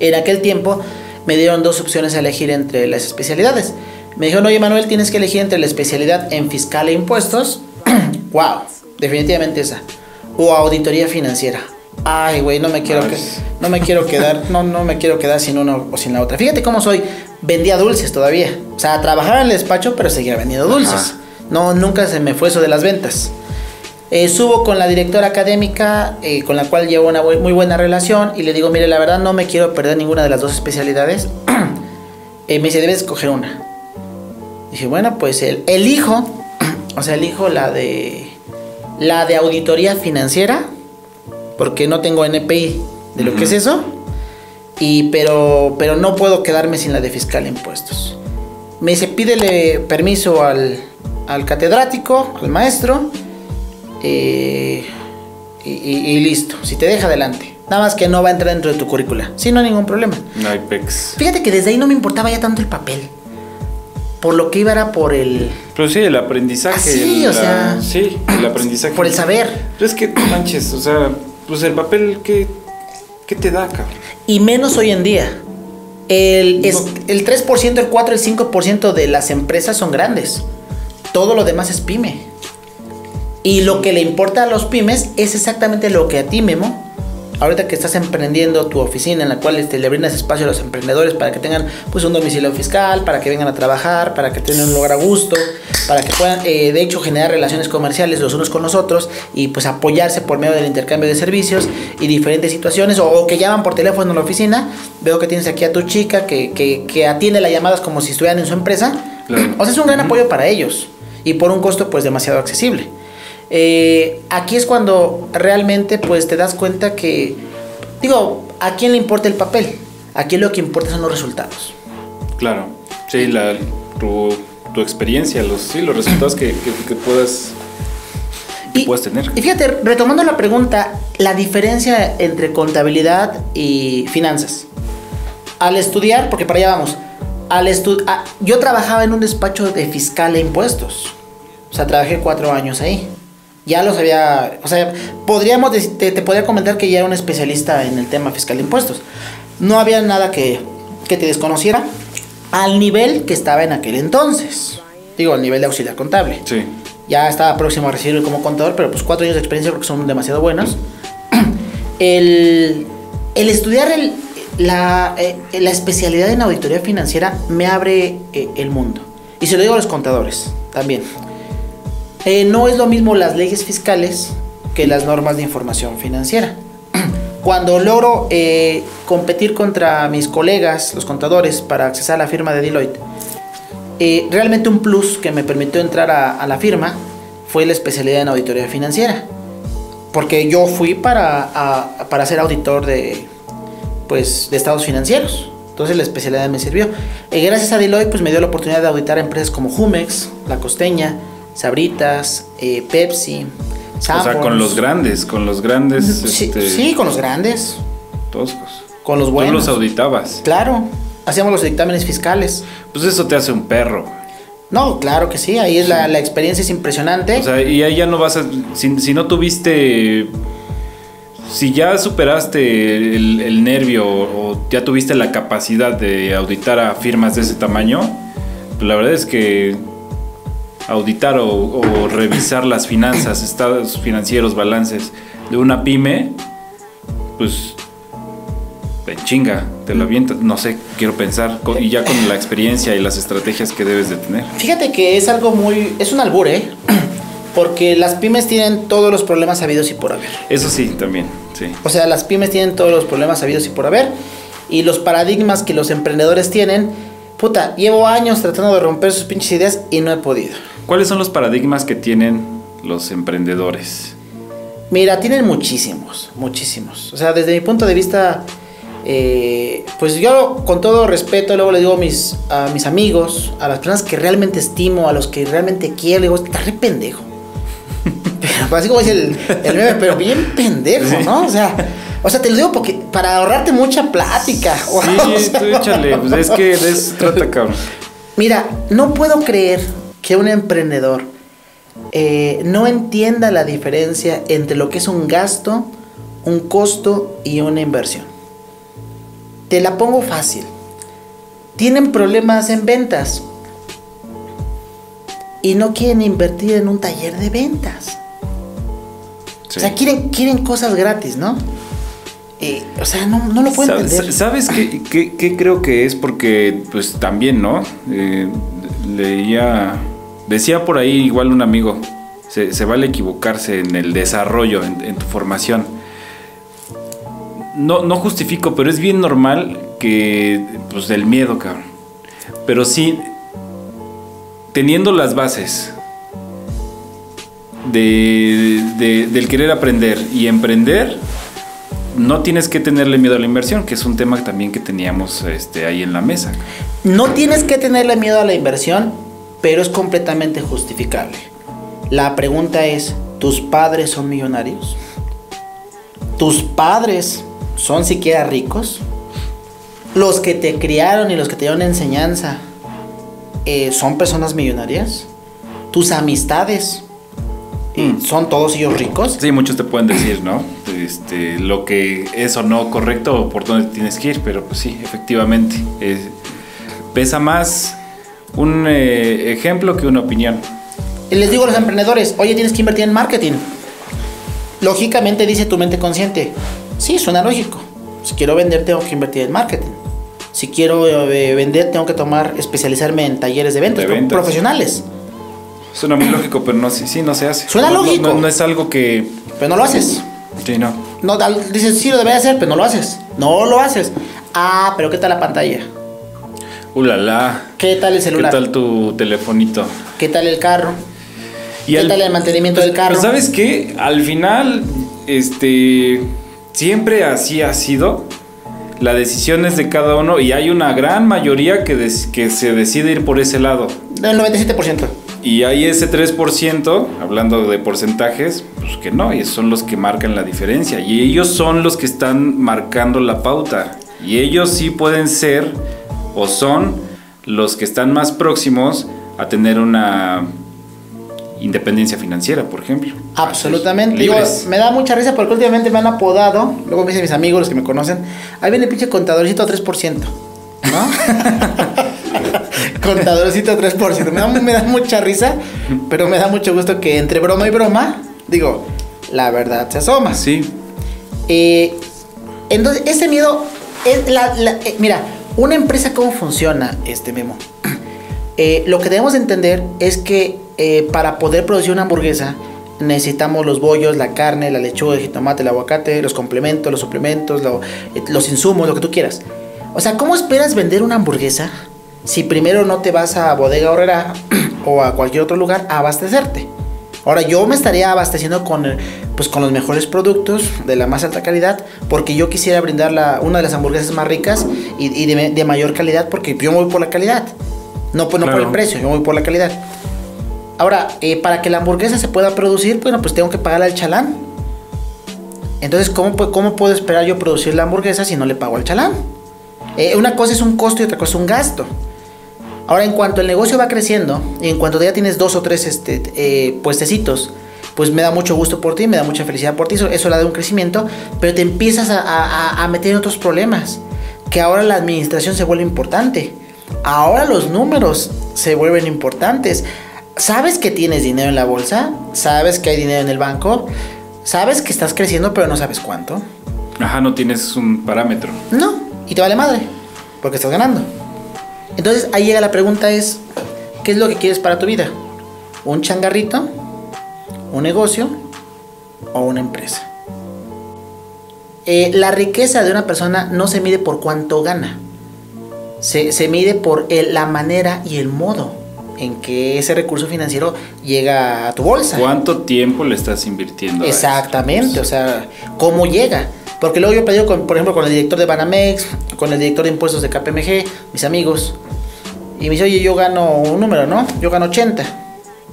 en aquel tiempo me dieron dos opciones a elegir entre las especialidades. Me dijeron, oye Manuel, tienes que elegir entre la especialidad en fiscal e impuestos. [clears throat] wow, definitivamente esa. O auditoría financiera. Ay, güey, no me quiero que, no me quiero quedar, no, no me quiero quedar sin uno o sin la otra. Fíjate cómo soy. Vendía dulces todavía. O sea, trabajaba en el despacho, pero seguía vendiendo dulces. Ajá. No, nunca se me fue eso de las ventas. Eh, subo con la directora académica, eh, con la cual llevo una muy buena relación, y le digo, mire, la verdad no me quiero perder ninguna de las dos especialidades. [clears throat] Eh, me dice, debes escoger una. Dije, bueno, pues el, elijo, [clears throat] o sea, elijo la de la de auditoría financiera, porque no tengo NPI de lo que es eso, y pero, pero no puedo quedarme sin la de fiscal impuestos. Me dice, pídele permiso al, al catedrático, al maestro, eh, y, y- y listo. Si te deja adelante. Nada más que no va a entrar dentro de tu currícula. Sí, no hay ningún problema. No hay pex. Fíjate que desde ahí no me importaba ya tanto el papel. Por lo que iba era por el. Pero sí, el aprendizaje. Ah, sí, el- o sea, Sí, el aprendizaje. Por el saber. Pero es que, manches, o sea, pues el papel, ¿qué, qué te da, cabrón? Y menos hoy en día. El, es- No. el 3%, el 4%, el 5% de las empresas son grandes. Todo lo demás es pyme. Y lo que le importa a los pymes es exactamente lo que a ti, Memo, ahorita que estás emprendiendo tu oficina en la cual este, le brindas espacio a los emprendedores para que tengan pues un domicilio fiscal, para que vengan a trabajar, para que tengan un lugar a gusto, para que puedan eh, de hecho generar relaciones comerciales los unos con los otros y pues apoyarse por medio del intercambio de servicios y diferentes situaciones o, o que llaman por teléfono a la oficina. Veo que tienes aquí a tu chica que, que, que atiende las llamadas como si estuvieran en su empresa. Claro. O sea, es un gran apoyo para ellos y por un costo pues demasiado accesible. Eh, aquí es cuando realmente pues te das cuenta que, digo, ¿a quién le importa el papel? Aquí lo que importa son los resultados. Claro. Sí, la, tu, tu experiencia, los, sí, los resultados que, que, que puedas, Y, puedas tener. y fíjate, retomando la pregunta, la diferencia entre contabilidad y finanzas. Al estudiar, porque para allá vamos, al estu- a- yo trabajaba en un despacho de fiscal e impuestos. O sea, trabajé cuatro años ahí. Ya los había, o sea, podríamos, dec- te, te podría comentar que ya era un especialista en el tema fiscal e impuestos. No había nada que, que te desconociera al nivel que estaba en aquel entonces. Digo, al nivel de auxiliar contable Sí. ya estaba próximo a recibirme como contador, pero pues cuatro años de experiencia porque son demasiado buenos. [clears throat] El, el estudiar el- la, eh, la especialidad en auditoría financiera me abre eh, el mundo. Y se lo digo a los contadores también. Eh, no es lo mismo las leyes fiscales que las normas de información financiera. [clears throat] Cuando logro eh, competir contra mis colegas, los contadores, para accesar a la firma de Deloitte, eh, realmente un plus que me permitió entrar a, a la firma fue la especialidad en auditoría financiera. Porque yo fui para, a- para ser auditor de, pues, de estados financieros. Entonces la especialidad me sirvió. Y gracias a Deloitte pues, me dio la oportunidad de auditar empresas como Jumex, La Costeña, Sabritas, eh, Pepsi, O sea, con los grandes, con los grandes. Sí, este, sí, con los grandes, toscos. con los Tú buenos. los auditabas. Claro, hacíamos los dictámenes fiscales. Pues eso te hace un perro. No, claro que sí, ahí es la, la experiencia es impresionante. O sea, y ahí ya no vas a. Si, si no tuviste. Si ya superaste el, el nervio o ya tuviste la capacidad de auditar a firmas de ese tamaño, pues la verdad es que auditar o, o revisar las finanzas, estados financieros, balances de una pyme, pues chinga, te lo avientas, no sé, quiero pensar, y ya con la experiencia y las estrategias que debes de tener. Fíjate que es algo muy. Es un albur, ¿eh? [clears throat] Porque las pymes tienen todos los problemas habidos y por haber. Eso sí, también, sí. O sea, las pymes tienen todos los problemas habidos y por haber. Y los paradigmas que los emprendedores tienen. Puta, llevo años tratando de romper sus pinches ideas y no he podido. ¿Cuáles son los paradigmas que tienen los emprendedores? Mira, tienen muchísimos, muchísimos. O sea, desde mi punto de vista, eh, pues yo con todo respeto luego le digo a mis, a mis amigos, a las personas que realmente estimo, a los que realmente quiero, le digo, está re pendejo. Pero [laughs] así como dice el, el meme, pero bien pendejo, ¿no? O sea, o sea, te lo digo porque para ahorrarte mucha plática. [laughs] o Sí, sea, tú échale, pues es que de eso trata, cabrón. Mira, no puedo creer que un emprendedor eh, no entienda la diferencia entre lo que es un gasto, un costo y una inversión. Te la pongo fácil. Tienen problemas en ventas y no quieren invertir en un taller de ventas. Sí. O sea, quieren, quieren cosas gratis, ¿no? eh, o sea, no, no lo puedo entender. ¿Sabes qué, qué, qué, creo que es? Porque, pues también, ¿no? Eh, leía, decía por ahí igual un amigo, se, vale equivocarse en el desarrollo, en, en tu formación. No, no justifico, pero es bien normal que, pues del miedo, cabrón. Pero sí, teniendo las bases de, de, del querer aprender y emprender, no tienes que tenerle miedo a la inversión, que es un tema también que teníamos este, ahí en la mesa. No tienes que tenerle miedo a la inversión, pero es completamente justificable. La pregunta es, ¿tus padres son millonarios? ¿Tus padres son siquiera ricos? ¿Los que te criaron y los que te dieron enseñanza eh, son personas millonarias? ¿Tus amistades Mm. son todos ellos ricos? Sí, muchos te pueden decir, ¿no? Este, lo que es o no correcto o por dónde tienes que ir, pero pues sí, efectivamente. es- pesa más un eh, ejemplo que una opinión. Y les digo a los emprendedores, oye, tienes que invertir en marketing. Lógicamente dice tu mente consciente, sí, suena lógico. Si quiero vender, tengo que invertir en marketing. Si quiero eh, vender, tengo que tomar, especializarme en talleres de ventas, De pro- ventas. profesionales. Suena muy lógico, pero no, sí, sí, no se hace. Suena No- lógico. No, no es algo que... Pero no lo haces. Sí, no. No, dices, sí, lo debería hacer, pero no lo haces. No lo haces. Ah, pero ¿qué tal la pantalla? Ulala. ¿Qué tal el ¿Qué celular? tal tu telefonito? ¿Qué tal el carro? Y ¿Qué al- tal el mantenimiento del carro? Pues, ¿Sabes qué? Al final, este, siempre así ha sido. La decisión es de cada uno y hay una gran mayoría que, des- que se decide ir por ese lado. Del 97%. Y hay ese 3%, hablando de porcentajes, pues que no, y son los que marcan la diferencia. Y ellos son los que están marcando la pauta. Y ellos sí pueden ser o son los que están más próximos a tener una independencia financiera, por ejemplo. Absolutamente. Digo, me da mucha risa porque últimamente me han apodado. Luego me dicen mis amigos, los que me conocen. Ahí viene el pinche contadorcito 3%. ¿No? [laughs] contadorcito 3%. Me da, me da mucha risa, pero me da mucho gusto que entre broma y broma, digo, la verdad se asoma. Sí, Eh, entonces, ese miedo es la, la- eh, mira, una empresa cómo funciona, este memo. [clears throat] Eh, lo que debemos entender es que eh, para poder producir una hamburguesa necesitamos los bollos, la carne, la lechuga, el jitomate, el aguacate, los complementos, los suplementos, lo- eh, los insumos, lo que tú quieras. O sea, ¿cómo esperas vender una hamburguesa si primero no te vas a Bodega Horrera [clears throat] o a cualquier otro lugar a abastecerte? Ahora yo me estaría abasteciendo con, pues, con los mejores productos de la más alta calidad porque yo quisiera brindar la- una de las hamburguesas más ricas y, y de, de mayor calidad porque yo me voy por la calidad. No, pues, no por el precio, yo me voy por la calidad. Ahora, eh, para que la hamburguesa se pueda producir, bueno, pues tengo que pagarle al chalán. Entonces, ¿cómo, ¿cómo puedo esperar yo producir la hamburguesa si no le pago al chalán? Eh, una cosa es un costo y otra cosa es un gasto. Ahora, en cuanto el negocio va creciendo, y en cuanto ya tienes dos o tres este, eh, puestecitos, pues me da mucho gusto por ti, me da mucha felicidad por ti, eso, eso le da un crecimiento, pero te empiezas a, a- a meter en otros problemas, que ahora la administración se vuelve importante, ahora los números se vuelven importantes. ¿Sabes que tienes dinero en la bolsa? ¿Sabes que hay dinero en el banco? ¿Sabes que estás creciendo pero no sabes cuánto? ajá, no tienes un parámetro. No, y te vale madre, porque estás ganando. Entonces ahí llega la pregunta es, ¿qué es lo que quieres para tu vida? ¿Un changarrito? ¿Un negocio? ¿O una empresa? Eh, la riqueza de una persona no se mide por cuánto gana. Se, se mide por el- la manera y el modo en que ese recurso financiero llega a tu bolsa. ¿Cuánto tiempo le estás invirtiendo? Exactamente, o sea, cómo llega. Porque luego yo pedido, con, por ejemplo, con el director de Banamex, con el director de impuestos de KPMG, mis amigos. Y me dice, oye, yo gano un número, ¿no? Yo gano 80.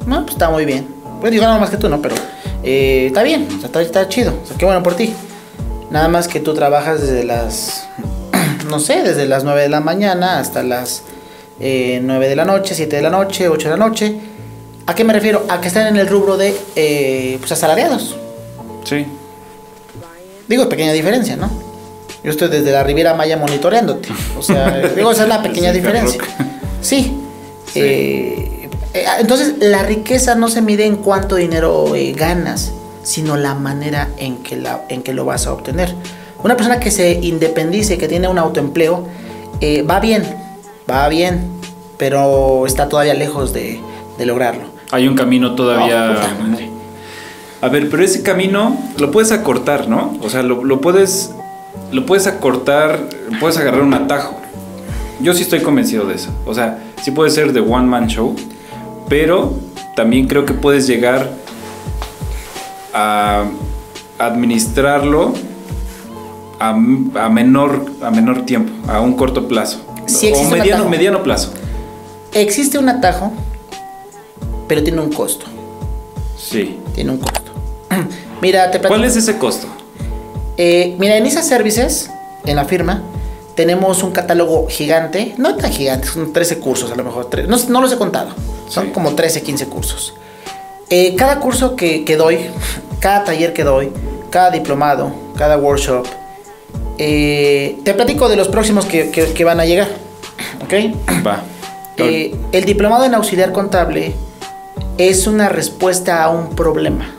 No, pues está muy bien. Pues yo gano más que tú, ¿no? Pero eh, está bien, o sea, está, está chido. O sea, qué bueno por ti. Nada más que tú trabajas desde las, [clears throat] no sé, desde las 9 de la mañana hasta las eh, 9 de la noche, 7 de la noche, 8 de la noche. ¿A qué me refiero? A que están en el rubro de eh, pues asalariados. Sí. Digo, pequeña diferencia, ¿no? Yo estoy desde la Riviera Maya monitoreándote. O sea, [laughs] digo, esa es la pequeña diferencia. Sí. Sí. Eh, eh, entonces, la riqueza no se mide en cuánto dinero eh, ganas, sino la manera en que, la, en que lo vas a obtener. Una persona que se independice, que tiene un autoempleo, eh, va bien, va bien, pero está todavía lejos de, de lograrlo. Hay un camino todavía... Oh. A ver, pero ese camino lo puedes acortar, ¿no? O sea, lo, lo puedes lo puedes acortar, puedes agarrar un atajo. Yo sí estoy convencido de eso. O sea, sí puede ser de one man show, pero también creo que puedes llegar a administrarlo a, a menor, a menor tiempo, a un corto plazo. Sí o un mediano plazo. Existe un atajo, pero tiene un costo. Sí. Tiene un costo. [clears throat] Mira, te platico. ¿Cuál es ese costo? Eh, mira, en ISA Services, en la firma, tenemos un catálogo gigante, no tan gigante, son 13 cursos a lo mejor, no, no los he contado, son Sí. como 13, 15 cursos. Eh, cada curso que, que doy, [laughs] cada taller que doy, cada diplomado, cada workshop, eh, te platico de los próximos que, que- que van a llegar, [clears throat] ¿ok? Va. [clears throat] Eh, el diplomado en auxiliar contable es una respuesta a un problema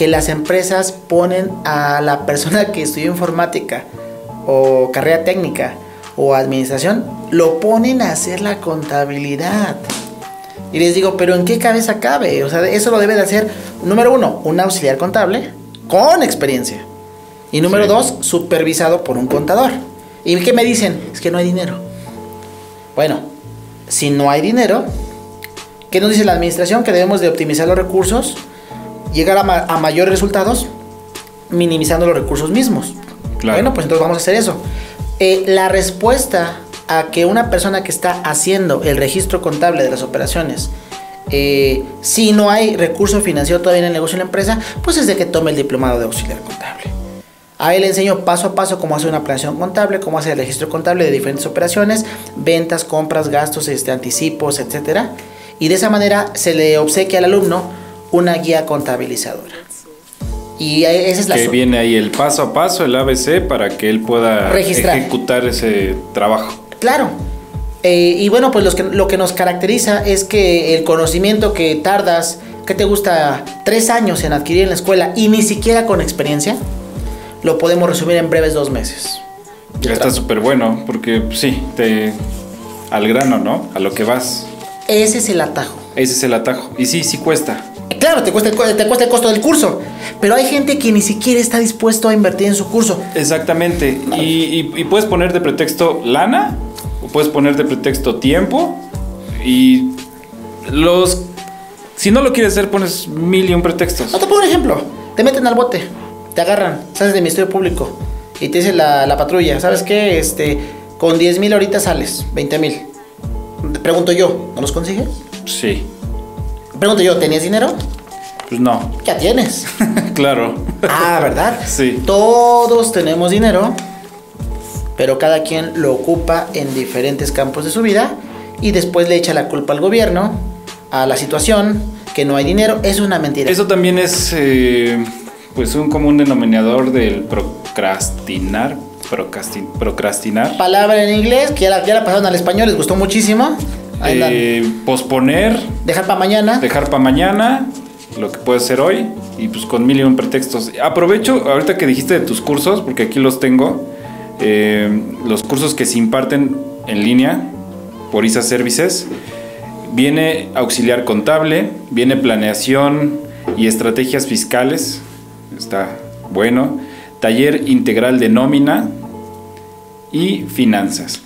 que las empresas ponen a la persona que estudió informática o carrera técnica o administración, lo ponen a hacer la contabilidad. Y les digo, pero ¿en qué cabeza cabe? O sea, eso lo debe de hacer, número uno, un auxiliar contable con experiencia. Y número Sí. dos, supervisado por un contador. ¿Y qué me dicen? Es que no hay dinero. Bueno, si no hay dinero, ¿qué nos dice la administración? Que debemos de optimizar los recursos, llegar a, ma- a mayores resultados, minimizando los recursos mismos. Claro. Bueno, pues entonces vamos a hacer eso. Eh, la respuesta a que una persona que está haciendo el registro contable de las operaciones, eh, si no hay recurso financiero todavía en el negocio de la empresa, pues es de que tome el diplomado de auxiliar contable. A él le enseño paso a paso cómo hacer una planeación contable, cómo hacer el registro contable de diferentes operaciones, ventas, compras, gastos, este, anticipos, etcétera. Y de esa manera se le obsequia al alumno una guía contabilizadora. Y eh, esa es la que viene ahí el paso a paso, el ABC, para que él pueda Registrar. ejecutar ese trabajo. Claro. Eh, y bueno, pues los que- lo que nos caracteriza es que el conocimiento que tardas, que te gusta? Tres años en adquirir en la escuela y ni siquiera con experiencia, lo podemos resumir en breves dos meses. Ya está súper bueno, porque sí, te, al grano, ¿no? A lo que vas. Ese es el atajo. Ese es el atajo. Y sí, sí cuesta. Claro, te cuesta, el, co- te cuesta el costo del curso, pero hay gente que ni siquiera está dispuesto a invertir en su curso. Exactamente. Y, y- y puedes poner de pretexto lana, o puedes poner de pretexto tiempo. Y los. Si no lo quieres hacer, pones mil y un pretextos. No te pongo un ejemplo. Te meten al bote, te agarran, sales del Ministerio Público y te dice la, la patrulla, ¿sabes qué? Este, con 10 mil ahorita sales, 20 mil. Pregunto yo, ¿no los consigues? Sí. Pregunto yo, ¿tenías dinero? Pues no. Ya tienes. [laughs] claro. ah, ¿verdad? Sí. Todos tenemos dinero, pero cada quien lo ocupa en diferentes campos de su vida y después le echa la culpa al gobierno, a la situación, que no hay dinero. Es una mentira. Eso también es eh, pues un común denominador del procrastinar. Procrasti- procrastinar. Palabra en inglés, que ya la, ya la pasaron al español, les gustó muchísimo. Eh, posponer, Dejar para mañana. dejar para mañana lo que puede ser hoy y pues con mil y un pretextos. Aprovecho ahorita que dijiste de tus cursos, porque aquí los tengo, eh, los cursos que se imparten en línea por ISA Services. Viene auxiliar contable, viene planeación y estrategias fiscales, está bueno. Taller integral de nómina y finanzas.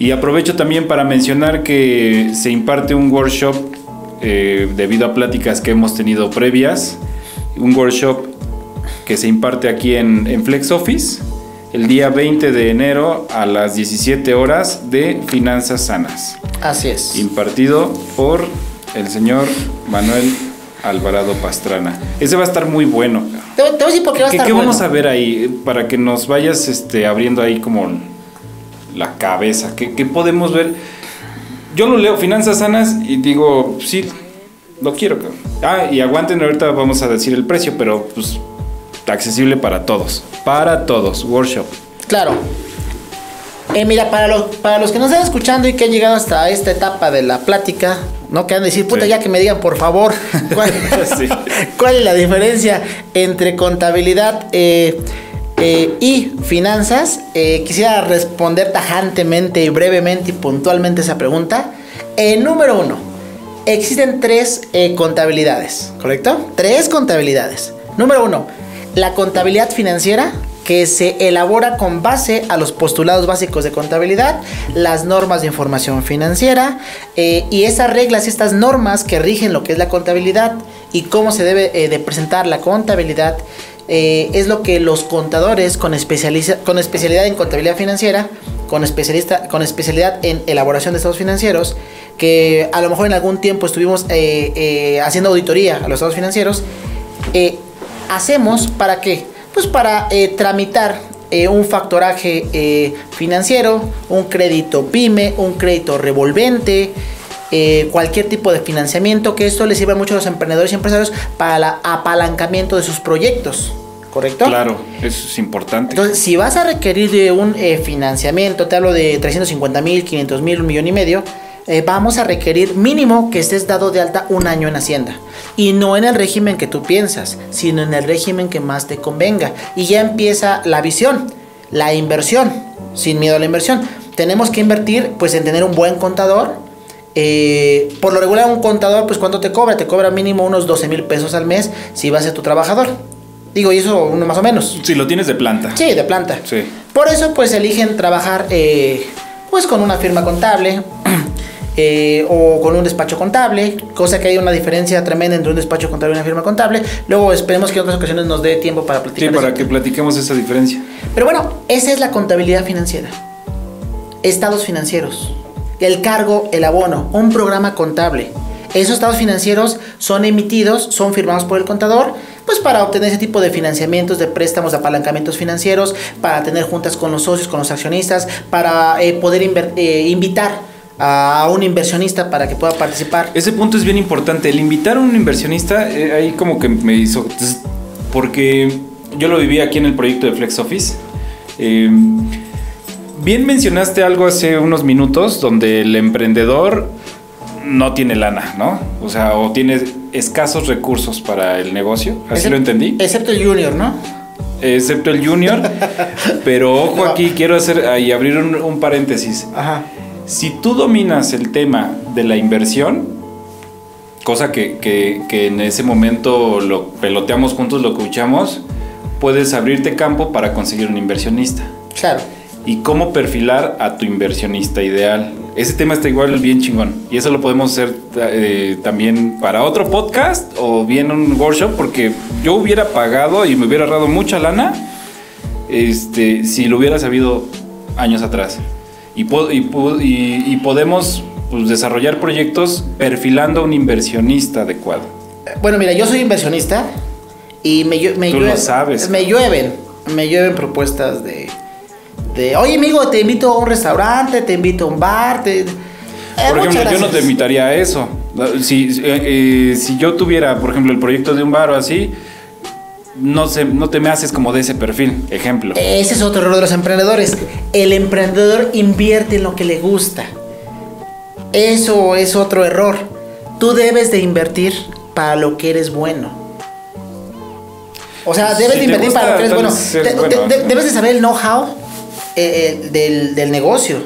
Y aprovecho también para mencionar que se imparte un workshop eh, debido a pláticas que hemos tenido previas. Un workshop que se imparte aquí en, en Flex Office el día 20 de enero a las 17 horas de Finanzas Sanas. Así es. Impartido por el señor Manuel Alvarado Pastrana. Ese va a estar muy bueno. Te, te voy a decir por qué va a ¿Qué, estar qué vamos bueno. a ver ahí? Para que nos vayas este, abriendo ahí como la cabeza. ¿Qué, qué podemos ver? Yo lo leo, finanzas sanas, y digo, sí, lo quiero. Ah, y aguanten, ahorita vamos a decir el precio, pero pues accesible para todos. Para todos, workshop. Claro. Eh, mira, para los, para los que nos están escuchando y que han llegado hasta esta etapa de la plática, no quieran decir, puta, Sí. ya que me digan, por favor, [laughs] ¿cuál, Sí. [laughs] cuál es la diferencia entre contabilidad? Eh, eh, y finanzas, eh, quisiera responder tajantemente y brevemente y puntualmente esa pregunta. Eh, número uno, existen tres contabilidades, ¿correcto? Tres contabilidades. Número uno, la contabilidad financiera, que se elabora con base a los postulados básicos de contabilidad, las normas de información financiera y esas reglas, estas normas que rigen lo que es la contabilidad y cómo se debe de presentar la contabilidad eh, es lo que los contadores con, con especialidad en contabilidad financiera, con, especialista, con especialidad en elaboración de estados financieros, que a lo mejor en algún tiempo estuvimos eh, eh, haciendo auditoría a los estados financieros, hacemos para qué? Pues para tramitar un factoraje financiero, un crédito pyme, un crédito revolvente, cualquier tipo de financiamiento, que esto les sirve mucho a los emprendedores y empresarios para el apalancamiento de sus proyectos. ¿correcto? Claro, eso es importante. Entonces, si vas a requerir de un eh, financiamiento, te hablo de 350 mil, 500 mil, un millón y medio, eh, vamos a requerir mínimo que estés dado de alta un año en Hacienda. Y no en el régimen que tú piensas, sino en el régimen que más te convenga. Y ya empieza la visión, la inversión, sin miedo a la inversión. Tenemos que invertir pues en tener un buen contador, eh, por lo regular un contador, pues ¿cuánto te cobra? Te cobra mínimo unos 12 mil pesos al mes si vas a ser tu trabajador. Digo, y eso uno más o menos. Si lo tienes de planta. Sí, de planta. Sí. Por eso, pues eligen trabajar, eh, pues con una firma contable. [clears throat] Eh, o con un despacho contable, cosa que hay una diferencia tremenda entre un despacho contable y una firma contable. Luego esperemos que en otras ocasiones nos dé tiempo para platicar. Sí, para que platiquemos esa diferencia. Pero bueno, esa es la contabilidad financiera. Estados financieros. El cargo, el abono, un programa contable. Esos estados financieros son emitidos, son firmados por el contador pues para obtener ese tipo de financiamientos, de préstamos, de apalancamientos financieros, para tener juntas con los socios, con los accionistas, para eh, poder eh, invitar a un inversionista para que pueda participar. Ese punto es bien importante. El invitar a un inversionista, eh, ahí como que me hizo. Porque yo lo viví aquí en el proyecto de Flex Office. Bien mencionaste algo hace unos minutos donde el emprendedor no tiene lana, ¿no? O sea, o tiene escasos recursos para el negocio. Así lo entendí. Excepto el junior, ¿no? Excepto el junior. [laughs] pero ojo aquí, quiero hacer y abrir un, paréntesis. Ajá. Si tú dominas el tema de la inversión, cosa que, que, en ese momento lo peloteamos juntos, lo escuchamos, puedes abrirte campo para conseguir un inversionista. Claro. Y cómo perfilar a tu inversionista ideal. Ese tema está igual bien chingón. Y eso lo podemos hacer eh, también para otro podcast o bien un workshop, porque yo hubiera pagado y me hubiera ahorrado mucha lana este, si lo hubiera sabido años atrás. Y, y, podemos pues, desarrollar proyectos perfilando a un inversionista adecuado. Bueno, mira, yo soy inversionista y me, me, Tú lo sabes. me llueven, me llueven propuestas de oye amigo, te invito a un restaurante, te invito a un bar. Te... Eh, por ejemplo, yo no te invitaría a eso. Si, eh, si yo tuviera, por ejemplo, el proyecto de un bar o así, no, se, no te me haces como de ese perfil, ejemplo. Ese es otro error de los emprendedores. El emprendedor invierte en lo que le gusta. Eso es otro error. Tú debes de invertir para lo que eres bueno. O sea, debes de invertir para lo que eres bueno. debes de saber el know-how eh, eh, del, negocio.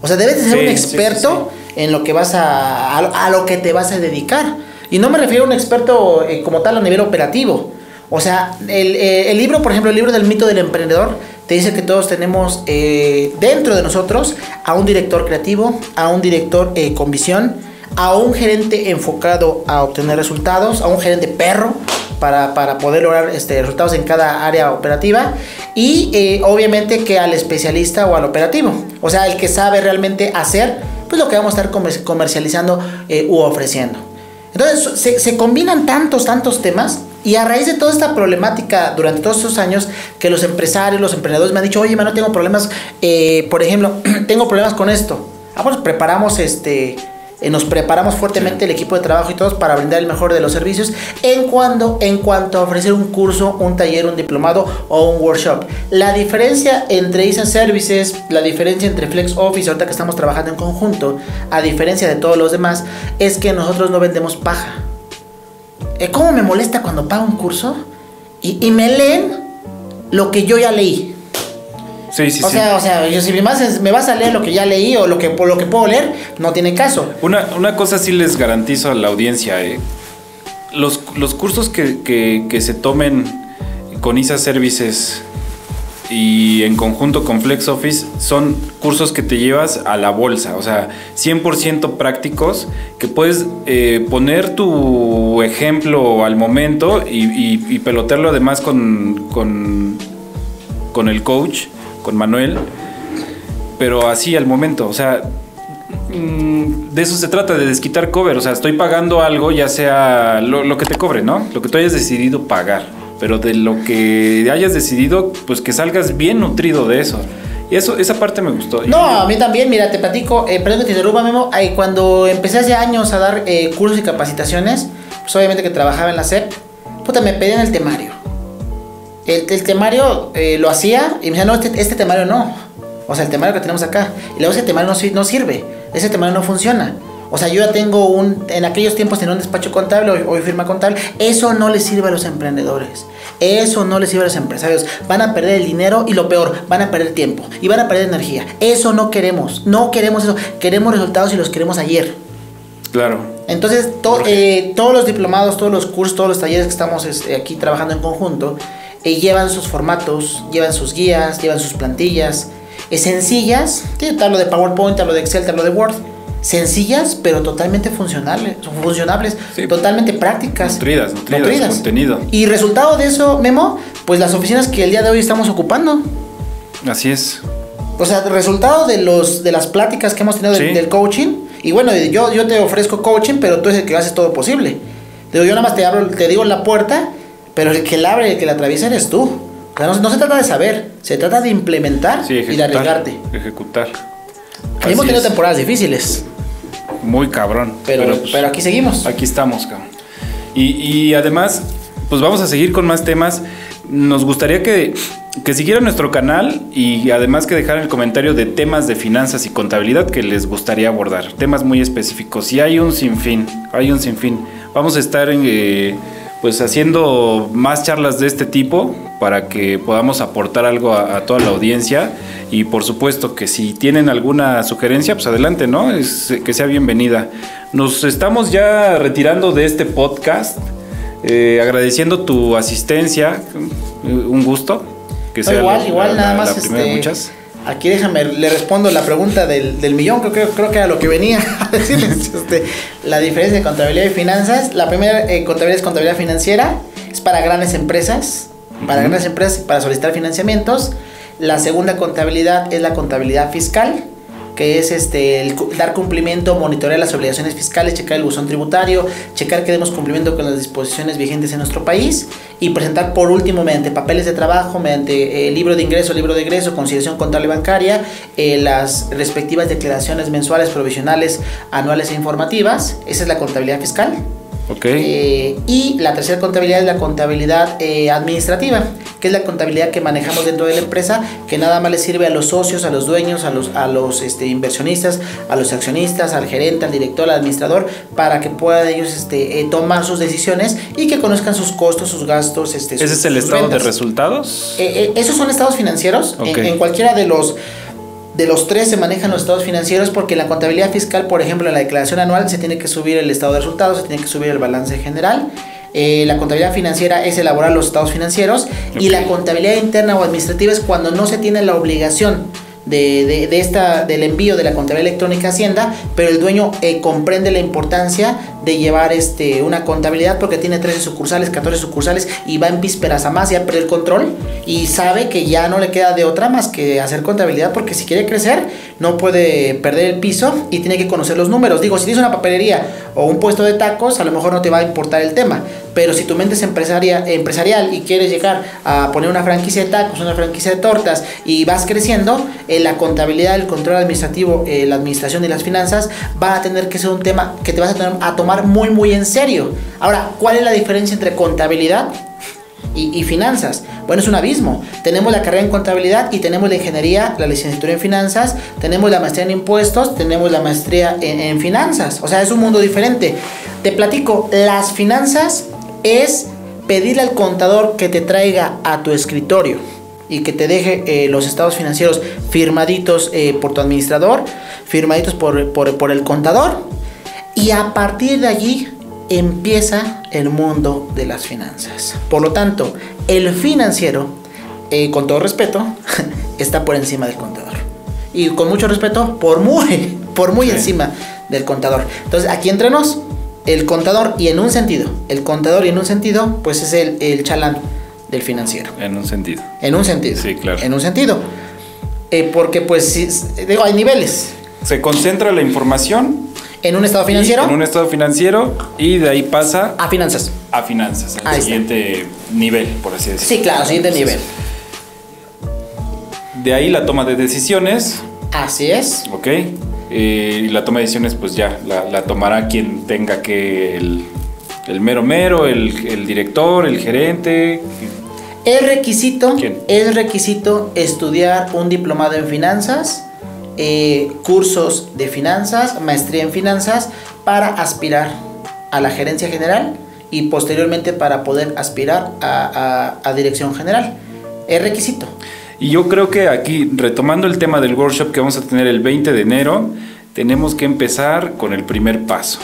O sea, debes de ser un experto en lo que vas a, a, lo que te vas a dedicar. Y no me refiero a un experto eh, como tal a nivel operativo. O sea, el, el, libro, por ejemplo, el libro del mito del emprendedor, te dice que todos tenemos dentro de nosotros a un director creativo, a un director con visión, a un gerente enfocado a obtener resultados, a un gerente perro, para, poder lograr este, resultados en cada área operativa y eh, obviamente que al especialista o al operativo, o sea, el que sabe realmente hacer pues lo que vamos a estar comercializando eh, u ofreciendo. Entonces se, combinan tantos, tantos temas y a raíz de toda esta problemática durante todos estos años que los empresarios, los emprendedores me han dicho, oye, no tengo problemas, eh, por ejemplo, [clears throat] tengo problemas con esto. Ah, pues preparamos este eh, nos preparamos fuertemente el equipo de trabajo y todos para brindar el mejor de los servicios en, cuando, en cuanto a ofrecer un curso, un taller, un diplomado o un workshop. La diferencia entre ISA Services, la diferencia entre Flex Office, ahorita que estamos trabajando en conjunto, a diferencia de todos los demás, es que nosotros no vendemos paja. Eh, ¿Cómo me molesta cuando pago un curso y, y me leen lo que yo ya leí. Sí, sí, o sí. sea, o sea, yo, si me vas, me vas a leer lo que ya leí o lo que, lo que puedo leer, no tiene caso. Una, una cosa sí les garantizo a la audiencia. eh, Los, los cursos que, que- que se tomen con ISA Services y en conjunto con Flex Office son cursos que te llevas a la bolsa, o sea, 100% prácticos, que puedes eh, poner tu ejemplo al momento y, y- y pelotearlo además con, con, con el coach, con Manuel, pero así al momento, o sea, mm, de eso se trata, de desquitar cover. O sea, estoy pagando algo, ya sea lo, que te cobre, ¿no? Lo que tú hayas decidido pagar. Pero de lo que hayas decidido, pues que salgas bien nutrido de eso. Y eso, esa parte me gustó. No, a mí también, mira, te platico, eh, perdón que te interrumpa, Memo, eh, cuando empecé hace años a dar eh, cursos y capacitaciones, pues obviamente que trabajaba en la SEP, puta, me pedían el temario. El, el temario eh, lo hacía y me decían, no, este, este temario no. O sea, el temario que tenemos acá. Y luego ese temario no, no sirve, ese temario no funciona. O sea, yo ya tengo un, en aquellos tiempos tenía un despacho contable, hoy, hoy firma contable. Eso no le sirve a los emprendedores. Eso no le sirve a los empresarios. Van a perder el dinero y lo peor, van a perder tiempo y van a perder energía. Eso no queremos. No queremos eso. Queremos resultados y los queremos ayer. Claro. Entonces, to- eh, todos los diplomados, todos los cursos, todos los talleres que estamos este, aquí trabajando en conjunto, eh, llevan sus formatos, llevan sus guías, llevan sus plantillas, eh, sencillas, te hablo de PowerPoint, te hablo de Excel, te hablo de Word, sencillas, pero totalmente funcionales, funcionables, Sí. totalmente prácticas. Nutridas, nutridas, contenido. Y resultado de eso, Memo, pues las oficinas que el día de hoy estamos ocupando. Así es. O sea, resultado de los de las pláticas que hemos tenido del- Sí. del coaching. Y bueno, yo, yo te ofrezco coaching, pero tú eres el que haces todo posible. Digo, yo nada más te abro, te digo la puerta, pero el que la abre, el que la atraviesa eres tú. O sea, no, no se trata de saber, se trata de implementar Sí, y de arriesgarte. Ejecutar. Hemos Así tenido es. temporadas difíciles, Muy cabrón. pero, pero, pues, aquí seguimos. Aquí estamos, cabrón. Y, y además, pues vamos a seguir con más temas. Nos gustaría que, que siguieran nuestro canal y además que dejaran el comentario de temas de finanzas y contabilidad que les gustaría abordar. Temas muy específicos. Y hay un sinfín, hay un sinfín. Vamos a estar en, eh, pues haciendo más charlas de este tipo para que podamos aportar algo a, a toda la audiencia. Y por supuesto que si tienen alguna sugerencia, pues adelante, ¿no? Es, que sea bienvenida. Nos estamos ya retirando de este podcast, eh, agradeciendo tu asistencia, un gusto. Que No, igual, la- igual, la- nada la- más. primera este, muchas. Aquí déjame, le respondo la pregunta del, del millón, creo, creo, creo que era lo que venía [laughs] a decirles. [laughs] este, la diferencia de contabilidad y finanzas. La primera eh, contabilidad es contabilidad financiera, es para grandes empresas, para grandes empresas, para solicitar financiamientos. La segunda contabilidad es la contabilidad fiscal, que es este dar cumplimiento, monitorear las obligaciones fiscales, checar el buzón tributario, checar que demos cumplimiento con las disposiciones vigentes en nuestro país y presentar por último mediante papeles de trabajo, mediante eh, libro de ingreso, libro de egreso, conciliación contable bancaria, eh, las respectivas declaraciones mensuales, provisionales, anuales e informativas. Esa es la contabilidad fiscal. Eh, y la tercera contabilidad es la contabilidad eh, administrativa, que es la contabilidad que manejamos dentro de la empresa, que nada más le sirve a los socios, a los dueños, a los, a los este, inversionistas, a los accionistas, al gerente, al director, al administrador, para que puedan ellos este, eh, tomar sus decisiones y que conozcan sus costos, sus gastos. Este, ¿Ese sus- es el estado de resultados? Eh, eh, esos son estados financieros. En, cualquiera de los de los tres se manejan los estados financieros porque en la contabilidad fiscal, por ejemplo, en la declaración anual se tiene que subir el estado de resultados, se tiene que subir el balance general. Eh, la contabilidad financiera es elaborar los estados financieros y la contabilidad interna o administrativa es cuando no se tiene la obligación de, de- de esta, del envío de la contabilidad electrónica a Hacienda, pero el dueño eh, comprende la importancia de llevar este, una contabilidad porque tiene 13 sucursales, 14 sucursales y va en vísperas a más, ya perdió el control y sabe que ya no le queda de otra más que hacer contabilidad porque si quiere crecer no puede perder el piso y tiene que conocer los números. Digo, si tienes una papelería o un puesto de tacos, a lo mejor no te va a importar el tema, pero si tu mente es empresaria, empresarial y quieres llegar a poner una franquicia de tacos, una franquicia de tortas y vas creciendo, eh, la contabilidad, el control administrativo, eh, la administración y las finanzas va a tener que ser un tema que te vas a, tener- a tomar muy muy en serio. Ahora, ¿cuál es la diferencia entre contabilidad y, y finanzas. Bueno, es un abismo. Tenemos la carrera en contabilidad y tenemos la ingeniería, la licenciatura en finanzas, tenemos la maestría en impuestos, tenemos la maestría en, en finanzas. O sea, es un mundo diferente. Te platico, las finanzas es pedirle al contador que te traiga a tu escritorio y que te deje eh, los estados financieros firmaditos eh, por tu administrador, firmaditos por, por, por el contador. Y a partir de allí empieza el mundo de las finanzas. Por lo tanto, el financiero, eh, con todo respeto, [laughs] está por encima del contador. Y con mucho respeto, por muy, [laughs] por muy Sí. encima del contador. Entonces, aquí entre nos, el contador, y en un sentido, el contador y en un sentido, pues es el, el chalán del financiero. En un sentido. En un sentido. Sí, claro. En un sentido. Eh, porque, pues, sí, digo, hay niveles. Se concentra la información En un estado financiero, en un estado financiero y de ahí pasa a finanzas. a finanzas, al está. siguiente nivel, por así decirlo. Sí, claro, siguiente nivel. De ahí la toma de decisiones, Así es. ¿ok? Eh, y la toma de decisiones, pues ya, la, la tomará quien tenga que, el, el mero mero, el, el director, el gerente. Es requisito, ¿Quién? es requisito estudiar un diplomado en finanzas, eh, cursos de finanzas, maestría en finanzas para aspirar a la gerencia general y posteriormente para poder aspirar a, a- a dirección general. Es requisito. Y yo creo que aquí, retomando el tema del workshop que vamos a tener el 20 de enero, tenemos que empezar con el primer paso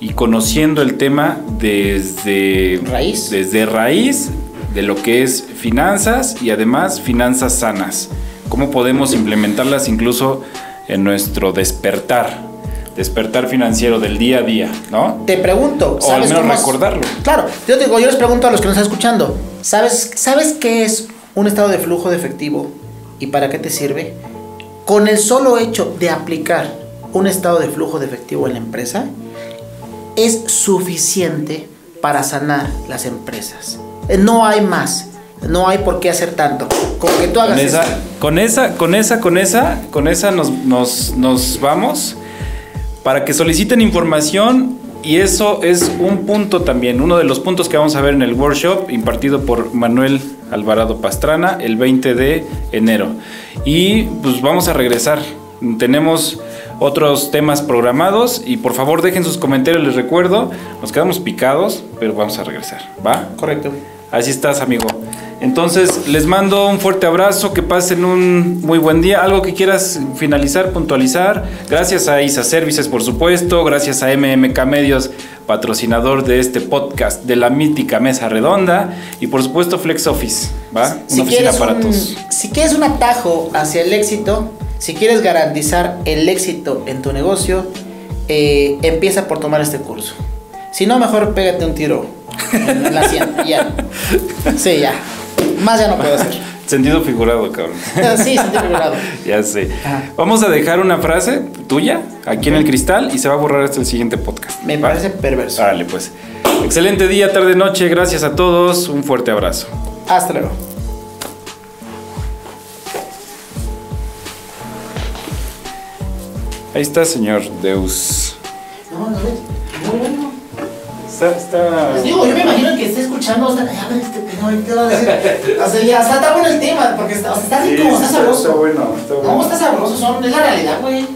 y conociendo el tema desde Raíz. desde raíz de lo que es finanzas y además finanzas sanas. Cómo podemos implementarlas incluso en nuestro despertar, despertar financiero del día a día, ¿no? Te pregunto, O al ¿sabes menos cómo es- recordarlo. Claro, yo te digo, yo les pregunto a los que nos están escuchando, ¿sabes, ¿sabes qué es un estado de flujo de efectivo y para qué te sirve? Con el solo hecho de aplicar un estado de flujo de efectivo en la empresa, es suficiente para sanar las empresas. No hay más, no hay por qué hacer tanto. Con que tú hagas Con esa, esto. con esa, con esa, con esa, con esa nos, nos, nos vamos para que soliciten información y eso es un punto también, uno de los puntos que vamos a ver en el workshop impartido por Manuel Alvarado Pastrana el 20 de enero. Y pues vamos a regresar. Tenemos otros temas programados y por favor dejen sus comentarios, les recuerdo, nos quedamos picados, pero vamos a regresar, ¿va? Correcto. Así estás, amigo. Entonces, les mando un fuerte abrazo, que pasen un muy buen día. Algo que quieras finalizar, puntualizar. Gracias a Isa Services, por supuesto. Gracias a MMK Medios, patrocinador de este podcast de la mítica Mesa Redonda. Y por supuesto, Flex Office, ¿va? Si Una oficina para un, todos. si quieres un atajo hacia el éxito, si quieres garantizar el éxito en tu negocio, eh, empieza por tomar este curso. Si no, mejor pégate un tiro en la sien. Ya. Sí, ya. Más ya no puedo hacer. Sentido figurado, cabrón. Sí, sentido figurado. [laughs] ya sé. Ajá. Vamos a dejar una frase tuya aquí en el cristal y se va a borrar hasta el siguiente podcast. Me ¿va? parece perverso. Árale, pues. Excelente día, tarde, noche. Gracias a todos. Un fuerte abrazo. Hasta luego. Ahí está, señor Deus. No, no, muy bueno. Está, está... Les digo, yo me imagino que esté escuchando. O sea, a ver, este pendejo, ¿qué va a decir? O sea, ya está, está bueno el tema, porque está, o sea, está rico, está sabroso. bueno, está No, está sabroso, son, es la realidad, güey.